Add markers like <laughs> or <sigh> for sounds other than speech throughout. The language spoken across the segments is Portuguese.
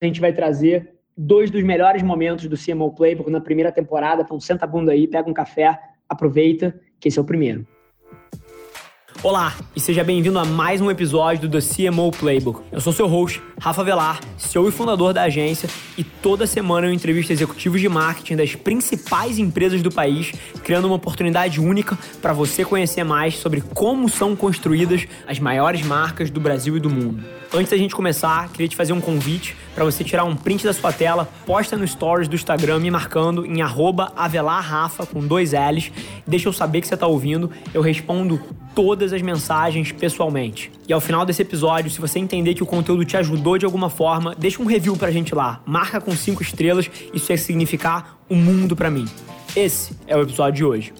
a gente vai trazer dois dos melhores momentos do CMO Playbook na primeira temporada. Então, senta a bunda aí, pega um café, aproveita, que esse é o primeiro. Olá e seja bem-vindo a mais um episódio do CMO Playbook. Eu sou seu host, Rafa Velar, CEO e fundador da agência, e toda semana eu entrevisto executivos de marketing das principais empresas do país, criando uma oportunidade única para você conhecer mais sobre como são construídas as maiores marcas do Brasil e do mundo. Antes da gente começar, queria te fazer um convite para você tirar um print da sua tela, posta no stories do Instagram me marcando em avelarrafa com dois L's, deixa eu saber que você está ouvindo, eu respondo todas as mensagens pessoalmente. E ao final desse episódio, se você entender que o conteúdo te ajudou de alguma forma, deixa um review pra gente lá, marca com cinco estrelas, isso ia significar o um mundo para mim. Esse é o episódio de hoje.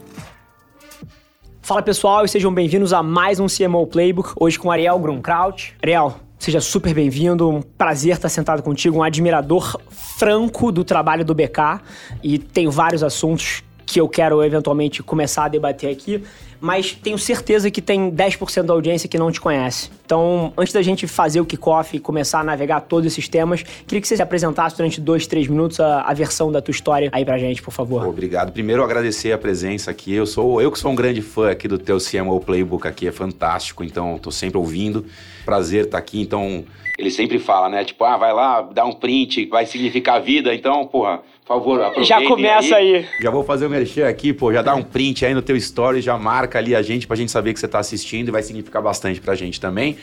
Fala pessoal e sejam bem-vindos a mais um CMO Playbook, hoje com Ariel Grunkraut. Ariel, Seja super bem-vindo, um prazer estar sentado contigo, um admirador franco do trabalho do BK e tenho vários assuntos que eu quero eventualmente começar a debater aqui, mas tenho certeza que tem 10% da audiência que não te conhece. Então, antes da gente fazer o kickoff e começar a navegar todos esses temas, queria que você se apresentasse durante dois, três minutos a, a, versão da tua história aí pra gente, por favor. Obrigado. Primeiro, agradecer a presença aqui. Eu sou eu que sou um grande fã aqui do teu CMO Playbook aqui, é fantástico, então tô sempre ouvindo prazer estar tá aqui. Então, ele sempre fala, né? Tipo, ah, vai lá, dá um print, vai significar vida. Então, porra, por favor, Já começa aí. aí. Já vou fazer o um merchan aqui, pô, já dá um print aí no teu story, já marca ali a gente pra gente saber que você tá assistindo e vai significar bastante pra gente também.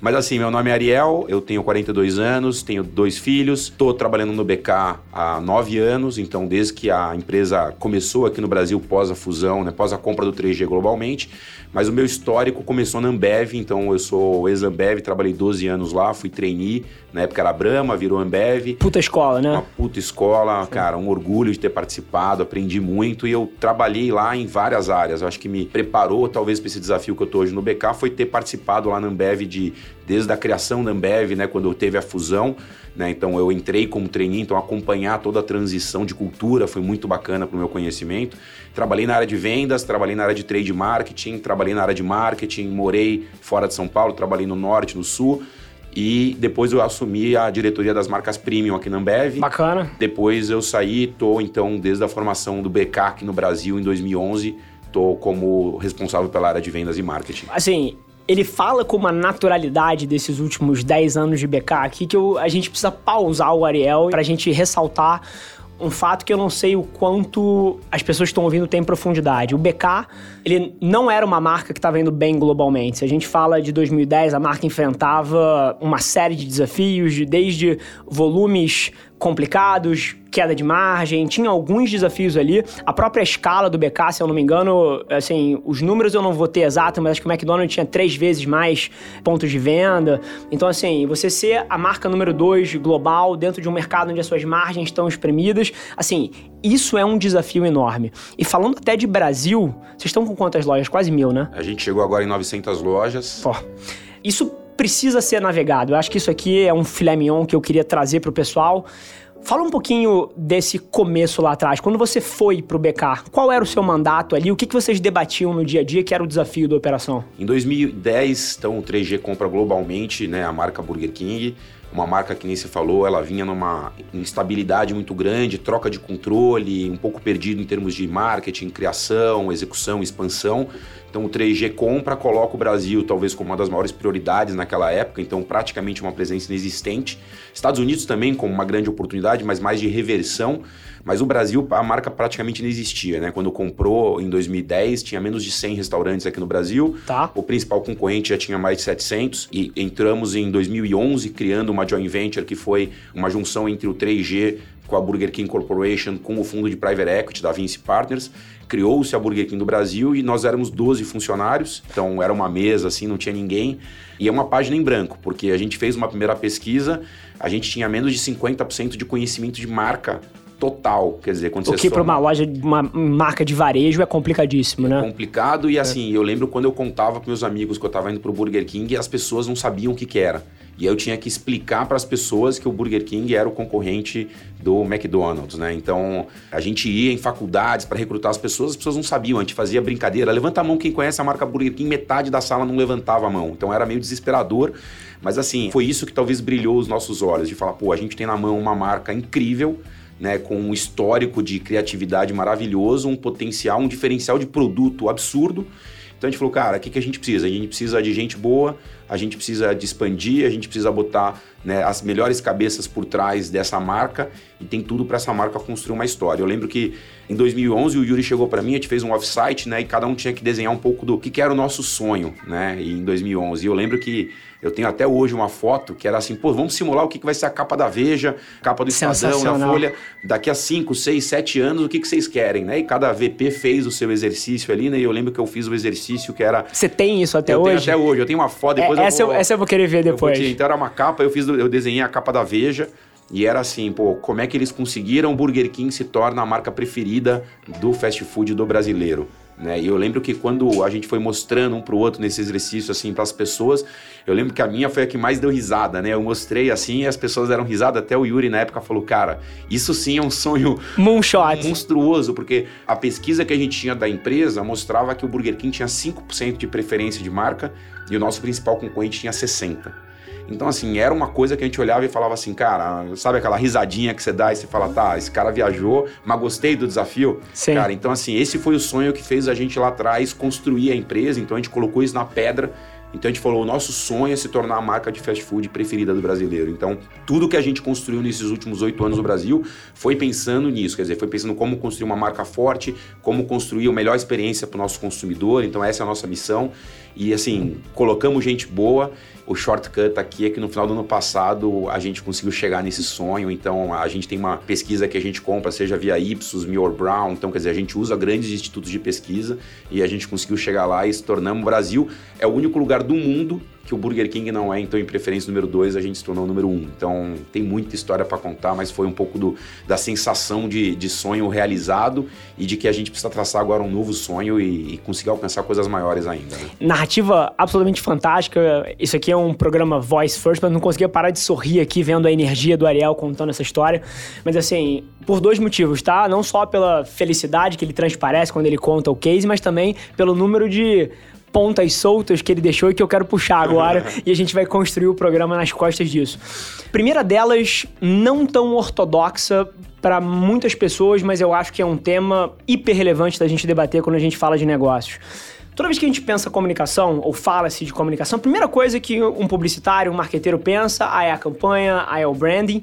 Mas assim, meu nome é Ariel, eu tenho 42 anos, tenho dois filhos, estou trabalhando no BK há nove anos, então desde que a empresa começou aqui no Brasil pós a fusão, né, pós a compra do 3G globalmente, mas o meu histórico começou na Ambev, então eu sou ex-Ambev, trabalhei 12 anos lá, fui trainee, na época era Brahma, virou Ambev. Puta escola, né? Uma puta escola, Sim. cara, um orgulho de ter participado, aprendi muito e eu trabalhei lá em várias áreas. Eu acho que me preparou talvez para esse desafio que eu tô hoje no BK foi ter participado lá na Ambev de desde a criação da Ambev, né, quando teve a fusão, né? Então eu entrei como trainee, então acompanhar toda a transição de cultura foi muito bacana para o meu conhecimento. Trabalhei na área de vendas, trabalhei na área de trade marketing, trabalhei na área de marketing, morei fora de São Paulo, trabalhei no norte, no sul. E depois eu assumi a diretoria das marcas premium aqui na Ambev. Bacana. Depois eu saí, tô então desde a formação do BK aqui no Brasil em 2011, tô como responsável pela área de vendas e marketing. Assim, ele fala com uma naturalidade desses últimos 10 anos de BK aqui que eu, a gente precisa pausar o Ariel pra gente ressaltar um fato que eu não sei o quanto as pessoas estão ouvindo têm profundidade. O BK, ele não era uma marca que estava indo bem globalmente. Se a gente fala de 2010, a marca enfrentava uma série de desafios, desde volumes complicados, queda de margem, tinha alguns desafios ali. A própria escala do BK, se eu não me engano, assim, os números eu não vou ter exato, mas acho que o McDonald's tinha três vezes mais pontos de venda. Então, assim, você ser a marca número dois global dentro de um mercado onde as suas margens estão espremidas, assim, isso é um desafio enorme. E falando até de Brasil, vocês estão com quantas lojas? Quase mil, né? A gente chegou agora em 900 lojas. Ó, isso precisa ser navegado. Eu acho que isso aqui é um filé mignon que eu queria trazer para o pessoal. Fala um pouquinho desse começo lá atrás. Quando você foi para o BK, qual era o seu mandato ali? O que, que vocês debatiam no dia a dia que era o desafio da operação? Em 2010, então, o 3G compra globalmente né, a marca Burger King uma marca que nem você falou, ela vinha numa instabilidade muito grande, troca de controle, um pouco perdido em termos de marketing, criação, execução, expansão. Então o 3G compra, coloca o Brasil talvez como uma das maiores prioridades naquela época, então praticamente uma presença inexistente. Estados Unidos também como uma grande oportunidade, mas mais de reversão. Mas o Brasil, a marca praticamente não existia, né? Quando comprou em 2010, tinha menos de 100 restaurantes aqui no Brasil. Tá. O principal concorrente já tinha mais de 700 e entramos em 2011 criando uma joint venture que foi uma junção entre o 3G com a Burger King Corporation, com o fundo de private equity da Vinci Partners. Criou-se a Burger King do Brasil e nós éramos 12 funcionários, então era uma mesa assim, não tinha ninguém. E é uma página em branco, porque a gente fez uma primeira pesquisa, a gente tinha menos de 50% de conhecimento de marca total. Quer dizer, quando o você. O que para uma loja, uma marca de varejo é complicadíssimo, é né? complicado e é. assim, eu lembro quando eu contava para meus amigos que eu estava indo pro Burger King e as pessoas não sabiam o que, que era. E eu tinha que explicar para as pessoas que o Burger King era o concorrente do McDonald's, né? Então, a gente ia em faculdades para recrutar as pessoas, as pessoas não sabiam, a gente fazia brincadeira. Levanta a mão quem conhece a marca Burger King, metade da sala não levantava a mão. Então, era meio desesperador. Mas assim, foi isso que talvez brilhou os nossos olhos, de falar, pô, a gente tem na mão uma marca incrível, né, com um histórico de criatividade maravilhoso, um potencial, um diferencial de produto absurdo. Então a gente falou, cara, o que, que a gente precisa? A gente precisa de gente boa, a gente precisa de expandir, a gente precisa botar né, as melhores cabeças por trás dessa marca e tem tudo para essa marca construir uma história. Eu lembro que em 2011 o Yuri chegou para mim, a gente fez um offsite, né, e cada um tinha que desenhar um pouco do que, que era o nosso sonho, né, em 2011. E eu lembro que eu tenho até hoje uma foto que era assim, pô, vamos simular o que, que vai ser a capa da Veja, capa do Estadão, da Folha, daqui a 5, 6, 7 anos, o que, que vocês querem, né? E cada VP fez o seu exercício ali, né? E eu lembro que eu fiz o exercício que era... Você tem isso até eu hoje? Tenho até hoje, eu tenho uma foto, depois é, eu essa vou... Eu, essa eu vou querer ver depois. Te... Então era uma capa, eu, fiz, eu desenhei a capa da Veja, e era assim, pô, como é que eles conseguiram o Burger King se torna a marca preferida do fast food do brasileiro? Né? E eu lembro que quando a gente foi mostrando um pro outro nesse exercício, assim, para as pessoas, eu lembro que a minha foi a que mais deu risada, né? Eu mostrei assim e as pessoas deram risada. Até o Yuri na época falou, cara, isso sim é um sonho Moonshot. monstruoso, porque a pesquisa que a gente tinha da empresa mostrava que o Burger King tinha 5% de preferência de marca e o nosso principal concorrente tinha 60%. Então, assim, era uma coisa que a gente olhava e falava assim, cara, sabe aquela risadinha que você dá e você fala, tá, esse cara viajou, mas gostei do desafio? Sim. Cara, então, assim, esse foi o sonho que fez a gente lá atrás construir a empresa, então a gente colocou isso na pedra então a gente falou, o nosso sonho é se tornar a marca de fast food preferida do brasileiro. Então, tudo que a gente construiu nesses últimos oito anos no Brasil foi pensando nisso, quer dizer, foi pensando como construir uma marca forte, como construir a melhor experiência para o nosso consumidor. Então, essa é a nossa missão. E assim, colocamos gente boa. O shortcut aqui é que no final do ano passado a gente conseguiu chegar nesse sonho. Então, a gente tem uma pesquisa que a gente compra, seja via Ipsos, Millward Brown. Então, quer dizer, a gente usa grandes institutos de pesquisa e a gente conseguiu chegar lá e se tornamos o Brasil. É o único lugar do mundo que o Burger King não é, então em preferência número 2 a gente se tornou número 1. Um. Então tem muita história para contar, mas foi um pouco do, da sensação de, de sonho realizado e de que a gente precisa traçar agora um novo sonho e, e conseguir alcançar coisas maiores ainda. Né? Narrativa absolutamente fantástica. Isso aqui é um programa Voice First, mas não conseguia parar de sorrir aqui vendo a energia do Ariel contando essa história. Mas assim, por dois motivos, tá? Não só pela felicidade que ele transparece quando ele conta o case, mas também pelo número de pontas soltas que ele deixou e que eu quero puxar agora <laughs> e a gente vai construir o programa nas costas disso. Primeira delas, não tão ortodoxa para muitas pessoas, mas eu acho que é um tema hiper relevante da gente debater quando a gente fala de negócios. Toda vez que a gente pensa comunicação ou fala-se de comunicação, a primeira coisa que um publicitário, um marqueteiro pensa ah, é a campanha, ah, é o branding.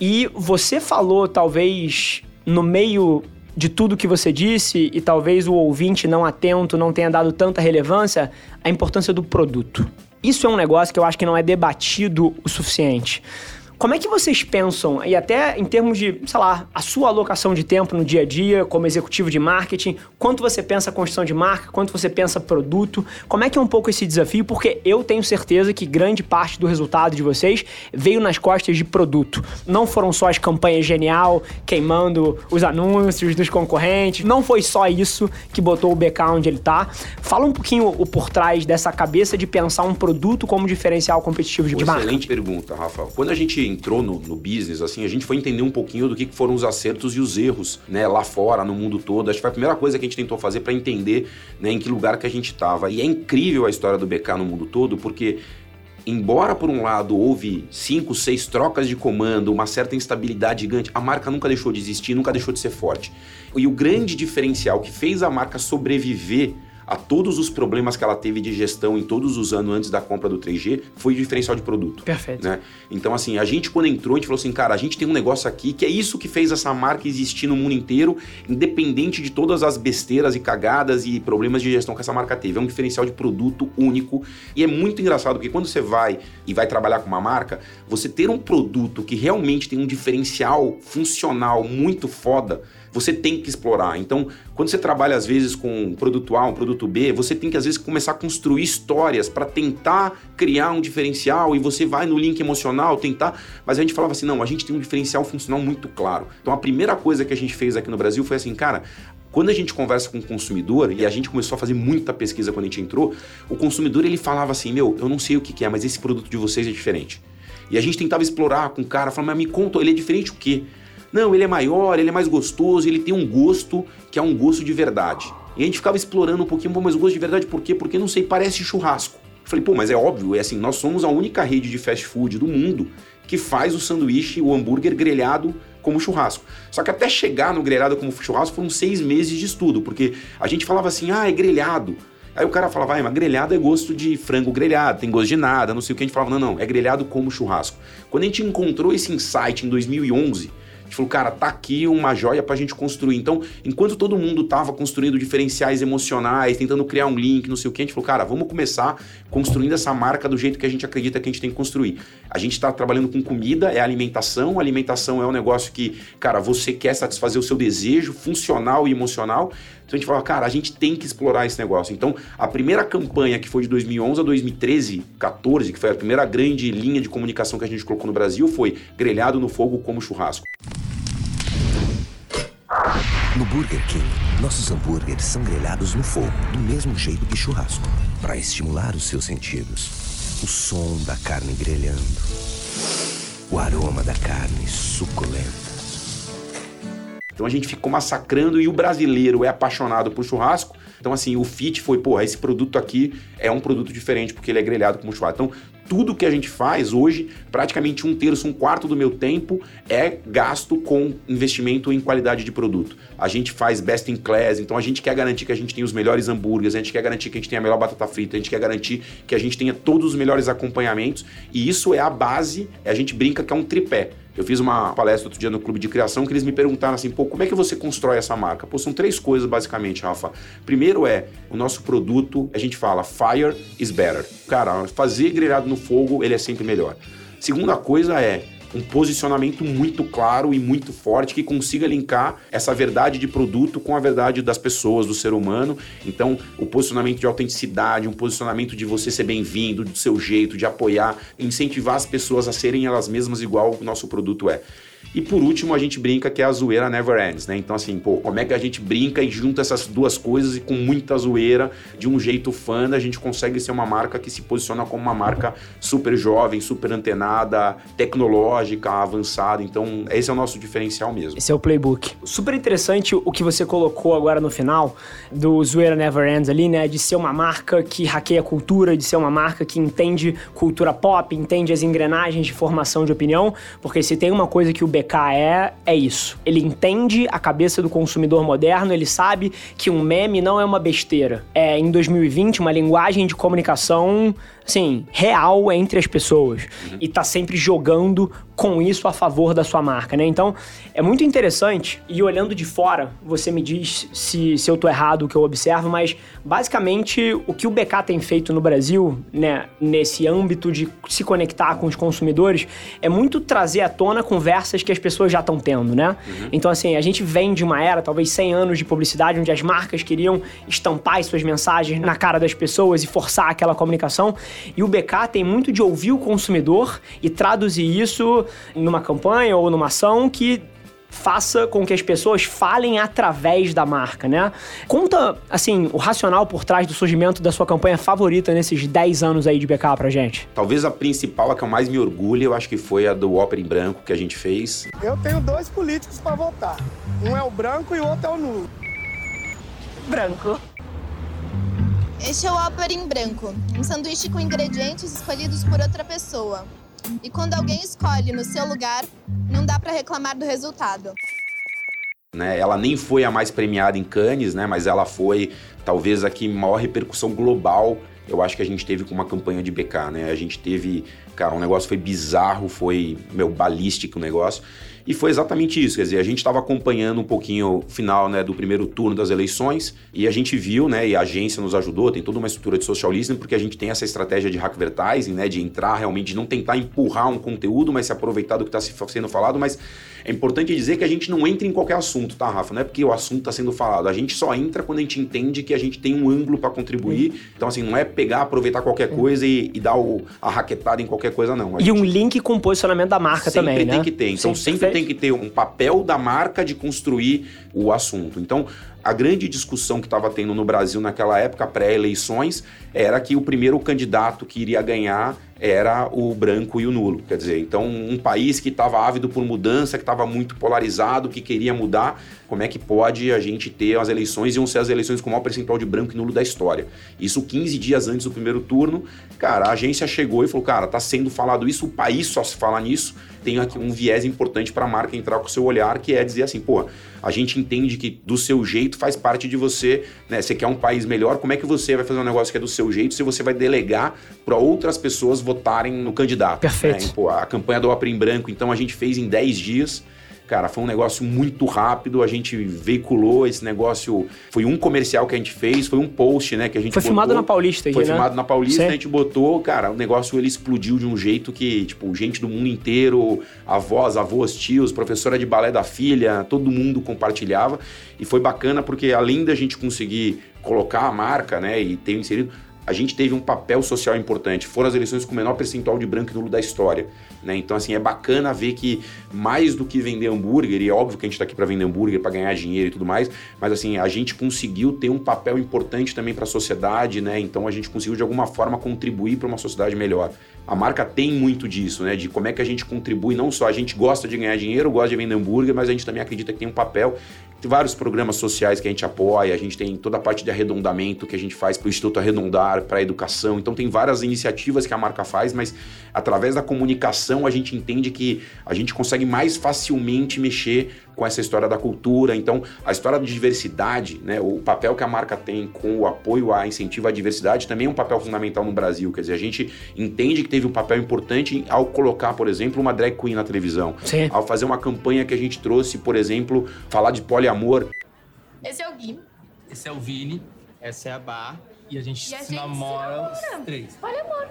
E você falou, talvez, no meio de tudo que você disse e talvez o ouvinte não atento não tenha dado tanta relevância, a importância do produto. Isso é um negócio que eu acho que não é debatido o suficiente. Como é que vocês pensam, e até em termos de, sei lá, a sua alocação de tempo no dia a dia, como executivo de marketing, quanto você pensa construção de marca, quanto você pensa produto, como é que é um pouco esse desafio? Porque eu tenho certeza que grande parte do resultado de vocês veio nas costas de produto. Não foram só as campanhas genial, queimando os anúncios dos concorrentes, não foi só isso que botou o BK onde ele tá. Fala um pouquinho o por trás dessa cabeça de pensar um produto como diferencial competitivo de marca. Excelente pergunta, Rafael. Quando a gente entrou no, no, business, assim, a gente foi entender um pouquinho do que foram os acertos e os erros, né, lá fora, no mundo todo. Acho que foi a primeira coisa que a gente tentou fazer para entender, né, em que lugar que a gente estava. E é incrível a história do BK no mundo todo, porque embora por um lado houve cinco, seis trocas de comando, uma certa instabilidade gigante, a marca nunca deixou de existir, nunca deixou de ser forte. E o grande diferencial que fez a marca sobreviver a todos os problemas que ela teve de gestão em todos os anos antes da compra do 3G foi o diferencial de produto. Perfeito. Né? Então, assim, a gente quando entrou, a gente falou assim, cara, a gente tem um negócio aqui que é isso que fez essa marca existir no mundo inteiro, independente de todas as besteiras e cagadas e problemas de gestão que essa marca teve. É um diferencial de produto único e é muito engraçado porque quando você vai e vai trabalhar com uma marca, você ter um produto que realmente tem um diferencial funcional muito foda, você tem que explorar. Então, quando você trabalha às vezes com um produto A, um produto B, você tem que às vezes começar a construir histórias para tentar criar um diferencial e você vai no link emocional tentar, mas a gente falava assim, não, a gente tem um diferencial funcional muito claro. Então, a primeira coisa que a gente fez aqui no Brasil foi assim, cara, quando a gente conversa com o consumidor, e a gente começou a fazer muita pesquisa quando a gente entrou, o consumidor ele falava assim: Meu, eu não sei o que é, mas esse produto de vocês é diferente. E a gente tentava explorar com o cara, falando, mas me conta, ele é diferente o quê? Não, ele é maior, ele é mais gostoso, ele tem um gosto que é um gosto de verdade. E a gente ficava explorando um pouquinho, mas o gosto de verdade por quê? Porque não sei, parece churrasco. falei, pô, mas é óbvio, é assim, nós somos a única rede de fast food do mundo que faz o sanduíche, o hambúrguer grelhado como churrasco. Só que até chegar no grelhado como churrasco foram seis meses de estudo, porque a gente falava assim, ah, é grelhado. Aí o cara falava, ah, mas grelhado é gosto de frango grelhado, tem gosto de nada, não sei o que. A gente falava, não, não, é grelhado como churrasco. Quando a gente encontrou esse insight em 2011, a gente falou, cara, tá aqui uma joia pra gente construir. Então, enquanto todo mundo tava construindo diferenciais emocionais, tentando criar um link, não sei o que, a gente falou, cara, vamos começar construindo essa marca do jeito que a gente acredita que a gente tem que construir. A gente tá trabalhando com comida, é alimentação. alimentação é um negócio que, cara, você quer satisfazer o seu desejo funcional e emocional. Então a gente falou, cara, a gente tem que explorar esse negócio. Então, a primeira campanha que foi de 2011 a 2013, 14, que foi a primeira grande linha de comunicação que a gente colocou no Brasil, foi grelhado no fogo como churrasco. No Burger King, nossos hambúrgueres são grelhados no fogo, do mesmo jeito que churrasco, para estimular os seus sentidos. O som da carne grelhando, o aroma da carne suculenta então a gente ficou massacrando e o brasileiro é apaixonado por churrasco. Então, assim, o fit foi, porra, esse produto aqui é um produto diferente porque ele é grelhado como churrasco. Então, tudo que a gente faz hoje, praticamente um terço, um quarto do meu tempo é gasto com investimento em qualidade de produto. A gente faz best in class, então a gente quer garantir que a gente tem os melhores hambúrgueres, a gente quer garantir que a gente tem a melhor batata frita, a gente quer garantir que a gente tenha todos os melhores acompanhamentos e isso é a base, a gente brinca que é um tripé. Eu fiz uma palestra outro dia no Clube de Criação que eles me perguntaram assim, pô, como é que você constrói essa marca? Pô, são três coisas basicamente, Rafa. Primeiro é o nosso produto, a gente fala fire is better. Cara, fazer grelhado no fogo, ele é sempre melhor. Segunda coisa é um posicionamento muito claro e muito forte que consiga linkar essa verdade de produto com a verdade das pessoas, do ser humano. Então, o posicionamento de autenticidade, um posicionamento de você ser bem-vindo, do seu jeito, de apoiar, incentivar as pessoas a serem elas mesmas igual o nosso produto é. E por último, a gente brinca que é a zoeira never ends, né? Então, assim, pô, como é que a gente brinca e junta essas duas coisas e com muita zoeira, de um jeito fã, a gente consegue ser uma marca que se posiciona como uma marca super jovem, super antenada, tecnológica, avançada. Então, esse é o nosso diferencial mesmo. Esse é o playbook. Super interessante o que você colocou agora no final do Zoeira Never Ends ali, né? De ser uma marca que hackeia cultura, de ser uma marca que entende cultura pop, entende as engrenagens de formação de opinião, porque se tem uma coisa que o BK é, é isso. Ele entende a cabeça do consumidor moderno, ele sabe que um meme não é uma besteira. É, em 2020, uma linguagem de comunicação assim, real entre as pessoas. Uhum. E tá sempre jogando com isso a favor da sua marca, né? Então, é muito interessante, e olhando de fora, você me diz se, se eu tô errado o que eu observo, mas basicamente o que o BK tem feito no Brasil, né, nesse âmbito de se conectar com os consumidores, é muito trazer à tona conversas que as pessoas já estão tendo, né? Uhum. Então, assim, a gente vem de uma era, talvez 100 anos de publicidade, onde as marcas queriam estampar as suas mensagens na cara das pessoas e forçar aquela comunicação. E o BK tem muito de ouvir o consumidor e traduzir isso numa campanha ou numa ação que faça com que as pessoas falem através da marca, né? Conta, assim, o racional por trás do surgimento da sua campanha favorita nesses 10 anos aí de BK pra gente. Talvez a principal, a que eu mais me orgulho, eu acho que foi a do Ópera em Branco que a gente fez. Eu tenho dois políticos para votar. Um é o branco e o outro é o nulo. Branco. Este é o Ópera em Branco, um sanduíche com ingredientes escolhidos por outra pessoa. E quando alguém escolhe no seu lugar, não dá para reclamar do resultado. Né? Ela nem foi a mais premiada em Cannes, né? mas ela foi talvez a que maior repercussão global eu acho que a gente teve com uma campanha de BK, né? A gente teve, cara, um negócio foi bizarro, foi, meu, balístico o negócio. E foi exatamente isso, quer dizer, a gente estava acompanhando um pouquinho o final né, do primeiro turno das eleições e a gente viu, né, e a agência nos ajudou, tem toda uma estrutura de social listening, porque a gente tem essa estratégia de advertising, né, de entrar realmente, de não tentar empurrar um conteúdo, mas se aproveitar do que está sendo falado, mas é importante dizer que a gente não entra em qualquer assunto, tá, Rafa? Não é porque o assunto está sendo falado, a gente só entra quando a gente entende que a gente tem um ângulo para contribuir, então assim, não é pegar, aproveitar qualquer coisa e, e dar o, a raquetada em qualquer coisa, não. A e um link com o posicionamento da marca sempre também, né? Sempre tem que ter, então sempre, sempre tem que ter um papel da marca de construir o assunto. Então, a grande discussão que estava tendo no Brasil naquela época, pré-eleições, era que o primeiro candidato que iria ganhar era o branco e o nulo. Quer dizer, então um país que estava ávido por mudança, que estava muito polarizado, que queria mudar, como é que pode a gente ter as eleições, iam ser as eleições com o maior percentual de branco e nulo da história. Isso 15 dias antes do primeiro turno, cara, a agência chegou e falou, cara, tá sendo falado isso, o país só se fala nisso, tem aqui um viés importante para a marca entrar com o seu olhar, que é dizer assim, pô, a gente entende que do seu jeito faz parte de você, né? Você quer um país melhor, como é que você vai fazer um negócio que é do seu jeito se você vai delegar para outras pessoas votarem no candidato? Perfeito. Né? Pô, a campanha do Opera em Branco, então a gente fez em 10 dias Cara, foi um negócio muito rápido, a gente veiculou esse negócio. Foi um comercial que a gente fez, foi um post, né? Que a gente Foi botou, filmado na Paulista, Foi né? filmado na Paulista, Sim. a gente botou, cara, o negócio ele explodiu de um jeito que, tipo, gente do mundo inteiro, avós, avós, tios, professora de balé da filha, todo mundo compartilhava. E foi bacana porque além da gente conseguir colocar a marca, né, e ter inserido, a gente teve um papel social importante. Foram as eleições com o menor percentual de branco e nulo da história. Né? Então, assim, é bacana ver que mais do que vender hambúrguer, e é óbvio que a gente está aqui para vender hambúrguer, para ganhar dinheiro e tudo mais, mas assim, a gente conseguiu ter um papel importante também para a sociedade, né? Então a gente conseguiu de alguma forma contribuir para uma sociedade melhor. A marca tem muito disso, né? De como é que a gente contribui, não só a gente gosta de ganhar dinheiro, gosta de vender hambúrguer, mas a gente também acredita que tem um papel tem vários programas sociais que a gente apoia, a gente tem toda a parte de arredondamento que a gente faz para o Instituto Arredondar, para a educação. Então tem várias iniciativas que a marca faz, mas através da comunicação a gente entende que a gente consegue mais facilmente mexer com essa história da cultura. Então, a história de diversidade, né, o papel que a marca tem com o apoio à incentivo à diversidade também é um papel fundamental no Brasil. Quer dizer, a gente entende que teve um papel importante ao colocar, por exemplo, uma drag queen na televisão. Sim. Ao fazer uma campanha que a gente trouxe, por exemplo, falar de poliamor. Esse é o Gui. Esse é o Vini, essa é a Bar. E a gente E a se gente se namora os namora. três. Poliamor.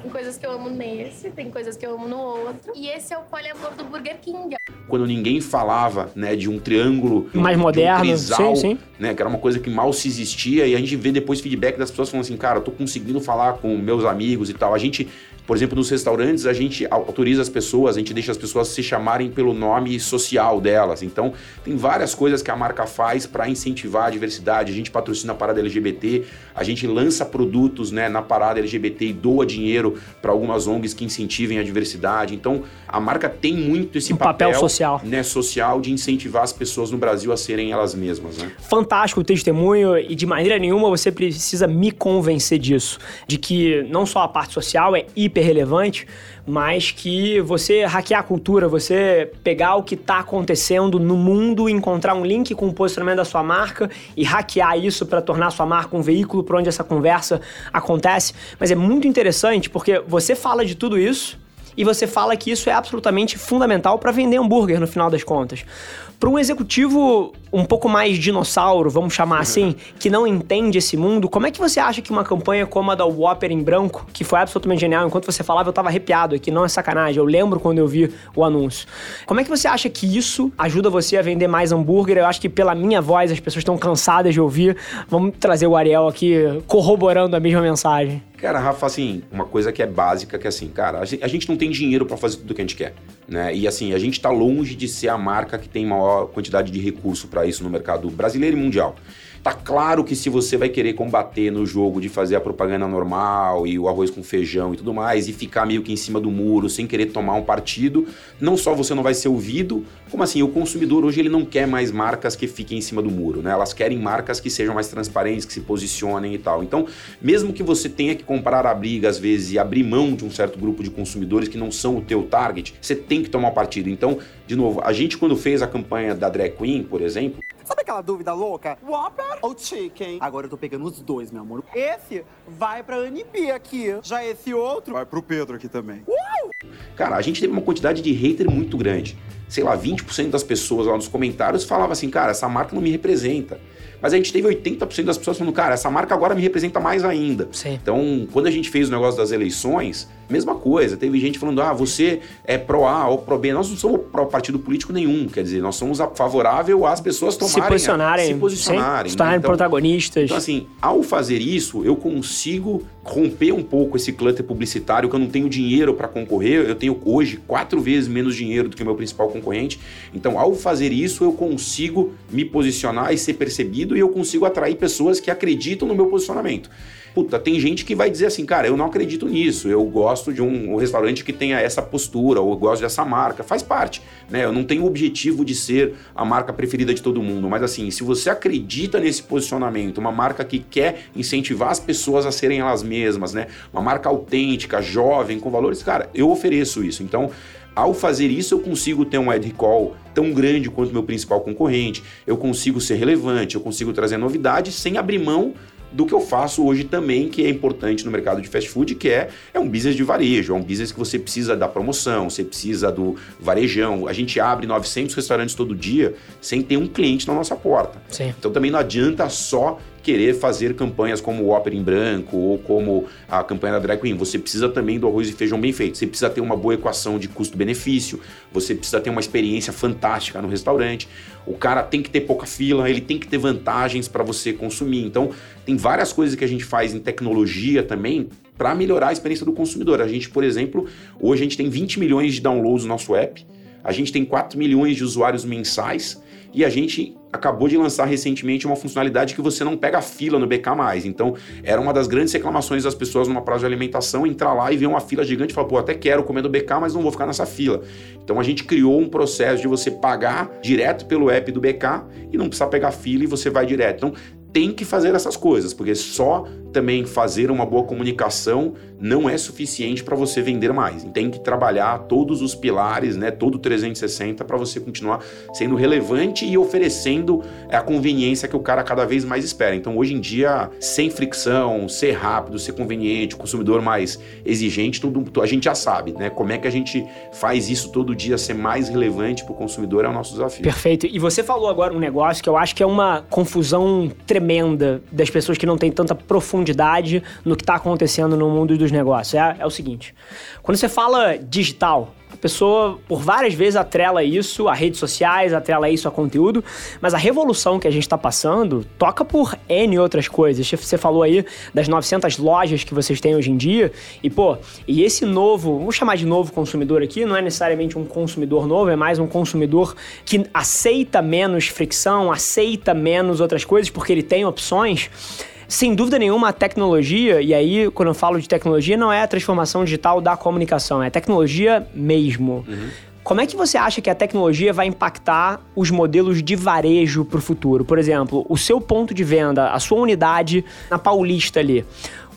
Tem coisas que eu amo nesse, tem coisas que eu amo no outro. E esse é o poliamor do Burger King. Quando ninguém falava né, de um triângulo Mais um moderno, trisal, sim, sim. Né, que era uma coisa que mal se existia, e a gente vê depois feedback das pessoas falando assim, cara, eu tô conseguindo falar com meus amigos e tal. A gente, por exemplo, nos restaurantes, a gente autoriza as pessoas, a gente deixa as pessoas se chamarem pelo nome social delas. Então, tem várias coisas que a marca faz para incentivar a diversidade. A gente patrocina a parada LGBT, a gente lança produtos né, na parada LGBT e doa dinheiro para algumas ONGs que incentivem a diversidade. Então, a marca tem muito esse Um papel social. né, social de incentivar as pessoas no Brasil a serem elas mesmas, né? fantástico o testemunho e de maneira nenhuma você precisa me convencer disso. De que não só a parte social é hiper relevante, mas que você hackear a cultura, você pegar o que está acontecendo no mundo, encontrar um link com o posicionamento da sua marca e hackear isso para tornar a sua marca um veículo por onde essa conversa acontece. Mas é muito interessante porque você fala de tudo isso e você fala que isso é absolutamente fundamental para vender hambúrguer no final das contas. Para um executivo um pouco mais dinossauro, vamos chamar assim, que não entende esse mundo, como é que você acha que uma campanha como a da Whopper em branco, que foi absolutamente genial, enquanto você falava eu tava arrepiado aqui, não é sacanagem, eu lembro quando eu vi o anúncio. Como é que você acha que isso ajuda você a vender mais hambúrguer? Eu acho que pela minha voz as pessoas estão cansadas de ouvir. Vamos trazer o Ariel aqui corroborando a mesma mensagem. Cara, Rafa, assim, uma coisa que é básica, que é assim, cara, a gen- a gente não tem dinheiro para fazer tudo que a gente quer, né? E assim, a gente tá longe de ser a marca que tem maior quantidade de recurso para isso no mercado brasileiro e mundial. Tá claro que se você vai querer combater no jogo de fazer a propaganda normal e o arroz com feijão e tudo mais e ficar meio que em cima do muro sem querer tomar um partido, não só você não vai ser ouvido, como assim, o consumidor hoje ele não quer mais marcas que fiquem em cima do muro, né? Elas querem marcas que sejam mais transparentes, que se posicionem e tal. Então, mesmo que você tenha que comprar a briga às vezes e abrir mão de um certo grupo de consumidores que não são o teu target, você tem que tomar partido. Então, de novo, a gente quando fez a campanha da Drag Queen, por exemplo, Sabe aquela dúvida louca? Whopper ou Chicken? Agora eu tô pegando os dois, meu amor. Esse vai pra Anibi aqui. Já esse outro vai pro Pedro aqui também. Cara, a gente teve uma quantidade de hater muito grande. Sei lá, 20% das pessoas lá nos comentários falavam assim, cara, essa marca não me representa. Mas a gente teve 80% das pessoas falando, cara, essa marca agora me representa mais ainda. Sim. Então, quando a gente fez o negócio das eleições, mesma coisa. Teve gente falando, ah, você é pró-A ou pró-B. Nós não somos pró-partido político nenhum. Quer dizer, nós somos a- favorável às pessoas tomarem... se posicionarem, Se sim, posicionarem. se né? Então- protagonistas. então, assim, ao fazer isso, eu consigo romper um pouco esse cluster publicitário, que eu não tenho dinheiro para concorrer, eu tenho hoje quatro vezes menos dinheiro do que o meu principal concorrente. Então, ao fazer isso, eu consigo me posicionar e ser percebido e eu consigo atrair pessoas que acreditam no meu posicionamento. Puta, tem gente que vai dizer assim, cara, eu não acredito nisso, eu gosto de um, um restaurante que tenha essa postura, ou eu gosto dessa marca. Faz parte, né? Eu não tenho o objetivo de ser a marca preferida de todo mundo, mas assim, se você acredita nesse posicionamento, uma marca que quer incentivar as pessoas a serem elas mesmas, né? Uma marca autêntica, jovem, com valores, cara, eu ofereço isso. Então, ao fazer isso, eu consigo ter um ad recall tão grande quanto meu principal concorrente, eu consigo ser relevante, eu consigo trazer novidades sem abrir mão do que eu faço hoje também, que é importante no mercado de fast food, que é, é um business de varejo, é um business que você precisa da promoção, você precisa do varejão. A gente abre 900 restaurantes todo dia sem ter um cliente na nossa porta. Sim. Então também não adianta só querer fazer campanhas como o Ópera em Branco ou como a campanha da Drag Queen. Você precisa também do arroz e feijão bem feito. Você precisa ter uma boa equação de custo-benefício. Você precisa ter uma experiência fantástica no restaurante. O cara tem que ter pouca fila, ele tem que ter vantagens para você consumir. Então, tem várias coisas que a gente faz em tecnologia também para melhorar a experiência do consumidor. A gente, por exemplo, hoje a gente tem 20 milhões de downloads no nosso app. A gente tem 4 milhões de usuários mensais e a gente acabou de lançar recentemente uma funcionalidade que você não pega fila no BK mais. Então, era uma das grandes reclamações das pessoas numa praça de alimentação entrar lá e ver uma fila gigante e falar, pô, até quero comer no BK, mas não vou ficar nessa fila. Então, a gente criou um processo de você pagar direto pelo app do BK e não precisar pegar fila e você vai direto. Então, tem que fazer essas coisas, porque só também fazer uma boa comunicação não é suficiente para você vender mais. Tem que trabalhar todos os pilares, né, todo 360 para você continuar sendo relevante e oferecendo a conveniência que o cara cada vez mais espera. Então, hoje em dia, sem fricção, ser rápido, ser conveniente, consumidor mais exigente, tudo a gente já sabe, né? Como é que a gente faz isso todo dia ser mais relevante para o consumidor é o nosso desafio. Perfeito. E você falou agora um negócio que eu acho que é uma confusão tremenda das pessoas que não têm tanta profundidade no que está acontecendo no mundo dos negócios. É, é o seguinte: quando você fala digital, a pessoa, por várias vezes, atrela isso a redes sociais, atrela isso a conteúdo, mas a revolução que a gente está passando toca por N outras coisas. Você falou aí das 900 lojas que vocês têm hoje em dia, e pô, e esse novo, vamos chamar de novo consumidor aqui, não é necessariamente um consumidor novo, é mais um consumidor que aceita menos fricção, aceita menos outras coisas, porque ele tem opções sem dúvida nenhuma, a tecnologia, e aí quando eu falo de tecnologia, não é a transformação digital da comunicação, é tecnologia mesmo. Uhum. Como é que você acha que a tecnologia vai impactar os modelos de varejo para o futuro? Por exemplo, o seu ponto de venda, a sua unidade na Paulista ali.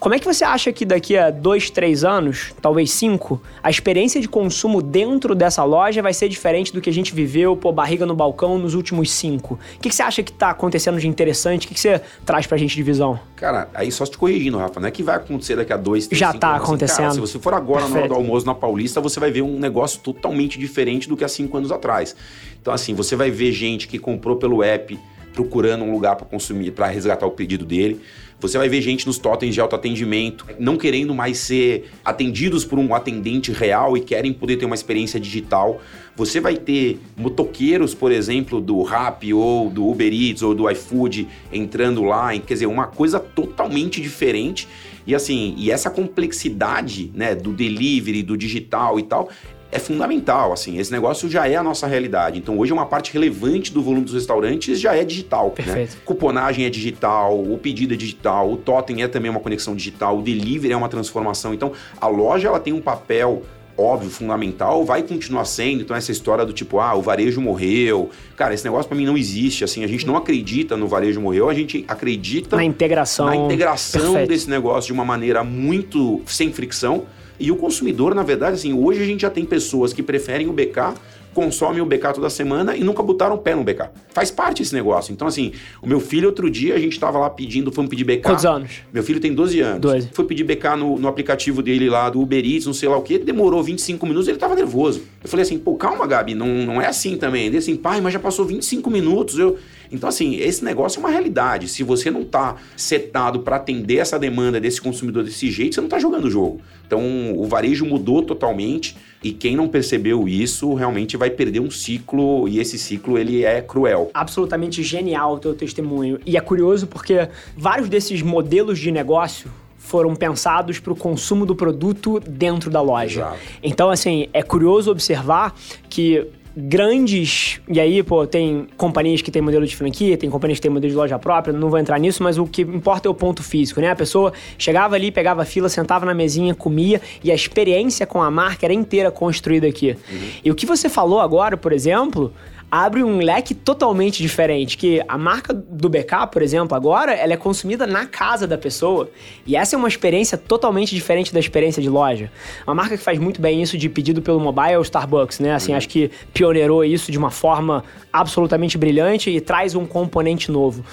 Como é que você acha que daqui a dois, três anos, talvez cinco, a experiência de consumo dentro dessa loja vai ser diferente do que a gente viveu, pô, barriga no balcão nos últimos cinco? O que, que você acha que está acontecendo de interessante? O que, que você traz pra gente de visão? Cara, aí só te corrigindo, Rafa, não é que vai acontecer daqui a dois, três, Já cinco tá anos. Assim, acontecendo. cara, se você for agora Perfeito. na hora do almoço na Paulista, você vai ver um negócio totalmente diferente do que há cinco anos atrás. Então, assim, você vai ver gente que comprou pelo app procurando um lugar para consumir, para resgatar o pedido dele. Você vai ver gente nos totens de autoatendimento não querendo mais ser atendidos por um atendente real e querem poder ter uma experiência digital. Você vai ter motoqueiros, por exemplo, do Rap ou do Uber Eats ou do iFood entrando lá, quer dizer, uma coisa totalmente diferente. E assim, e essa complexidade, né, do delivery, do digital e tal, é fundamental, assim, esse negócio já é a nossa realidade. Então hoje uma parte relevante do volume dos restaurantes já é digital. Né? Perfeito. Né? Cuponagem é digital, o pedido é digital, o totem é também uma conexão digital, o delivery é uma transformação. Então a loja ela tem um papel óbvio, fundamental, vai continuar sendo. Então, essa história do tipo, ah, o varejo morreu. Cara, esse negócio para mim não existe. Assim, a gente não acredita no varejo morreu, a gente acredita na integração, na integração desse negócio de uma maneira muito sem fricção. E o consumidor, na verdade, assim, hoje a gente já tem pessoas que preferem o BK consomem o BK toda semana e nunca botaram o pé no BK. Faz parte esse negócio. Então, assim, o meu filho, outro dia, a gente tava lá pedindo, fomos pedir BK. Quantos anos? Meu filho tem 12 anos. 12. Foi pedir BK no, no aplicativo dele lá, do Uber Eats, não sei lá o que, demorou 25 minutos, ele tava nervoso. Eu falei assim, pô, calma, Gabi, não, não é assim também. Ele assim, pai, mas já passou 25 minutos, eu... Então, assim, esse negócio é uma realidade. Se você não está setado para atender essa demanda desse consumidor desse jeito, você não está jogando o jogo. Então, o varejo mudou totalmente e quem não percebeu isso realmente vai perder um ciclo e esse ciclo ele é cruel. Absolutamente genial o teu testemunho. E é curioso porque vários desses modelos de negócio foram pensados para o consumo do produto dentro da loja. Exato. Então, assim, é curioso observar que grandes. E aí, pô, tem companhias que têm modelo de franquia, tem companhias que têm modelo de loja própria, não vou entrar nisso, mas o que importa é o ponto físico, né? A pessoa chegava ali, pegava a fila, sentava na mesinha, comia e a experiência com a marca era inteira construída aqui. Uhum. E o que você falou agora, por exemplo, abre um leque totalmente diferente, que a marca do BK, por exemplo, agora, ela é consumida na casa da pessoa, e essa é uma experiência totalmente diferente da experiência de loja. Uma marca que faz muito bem isso de pedido pelo mobile é o Starbucks, né? Assim, uhum. acho que pioneirou isso de uma forma absolutamente brilhante e traz um componente novo.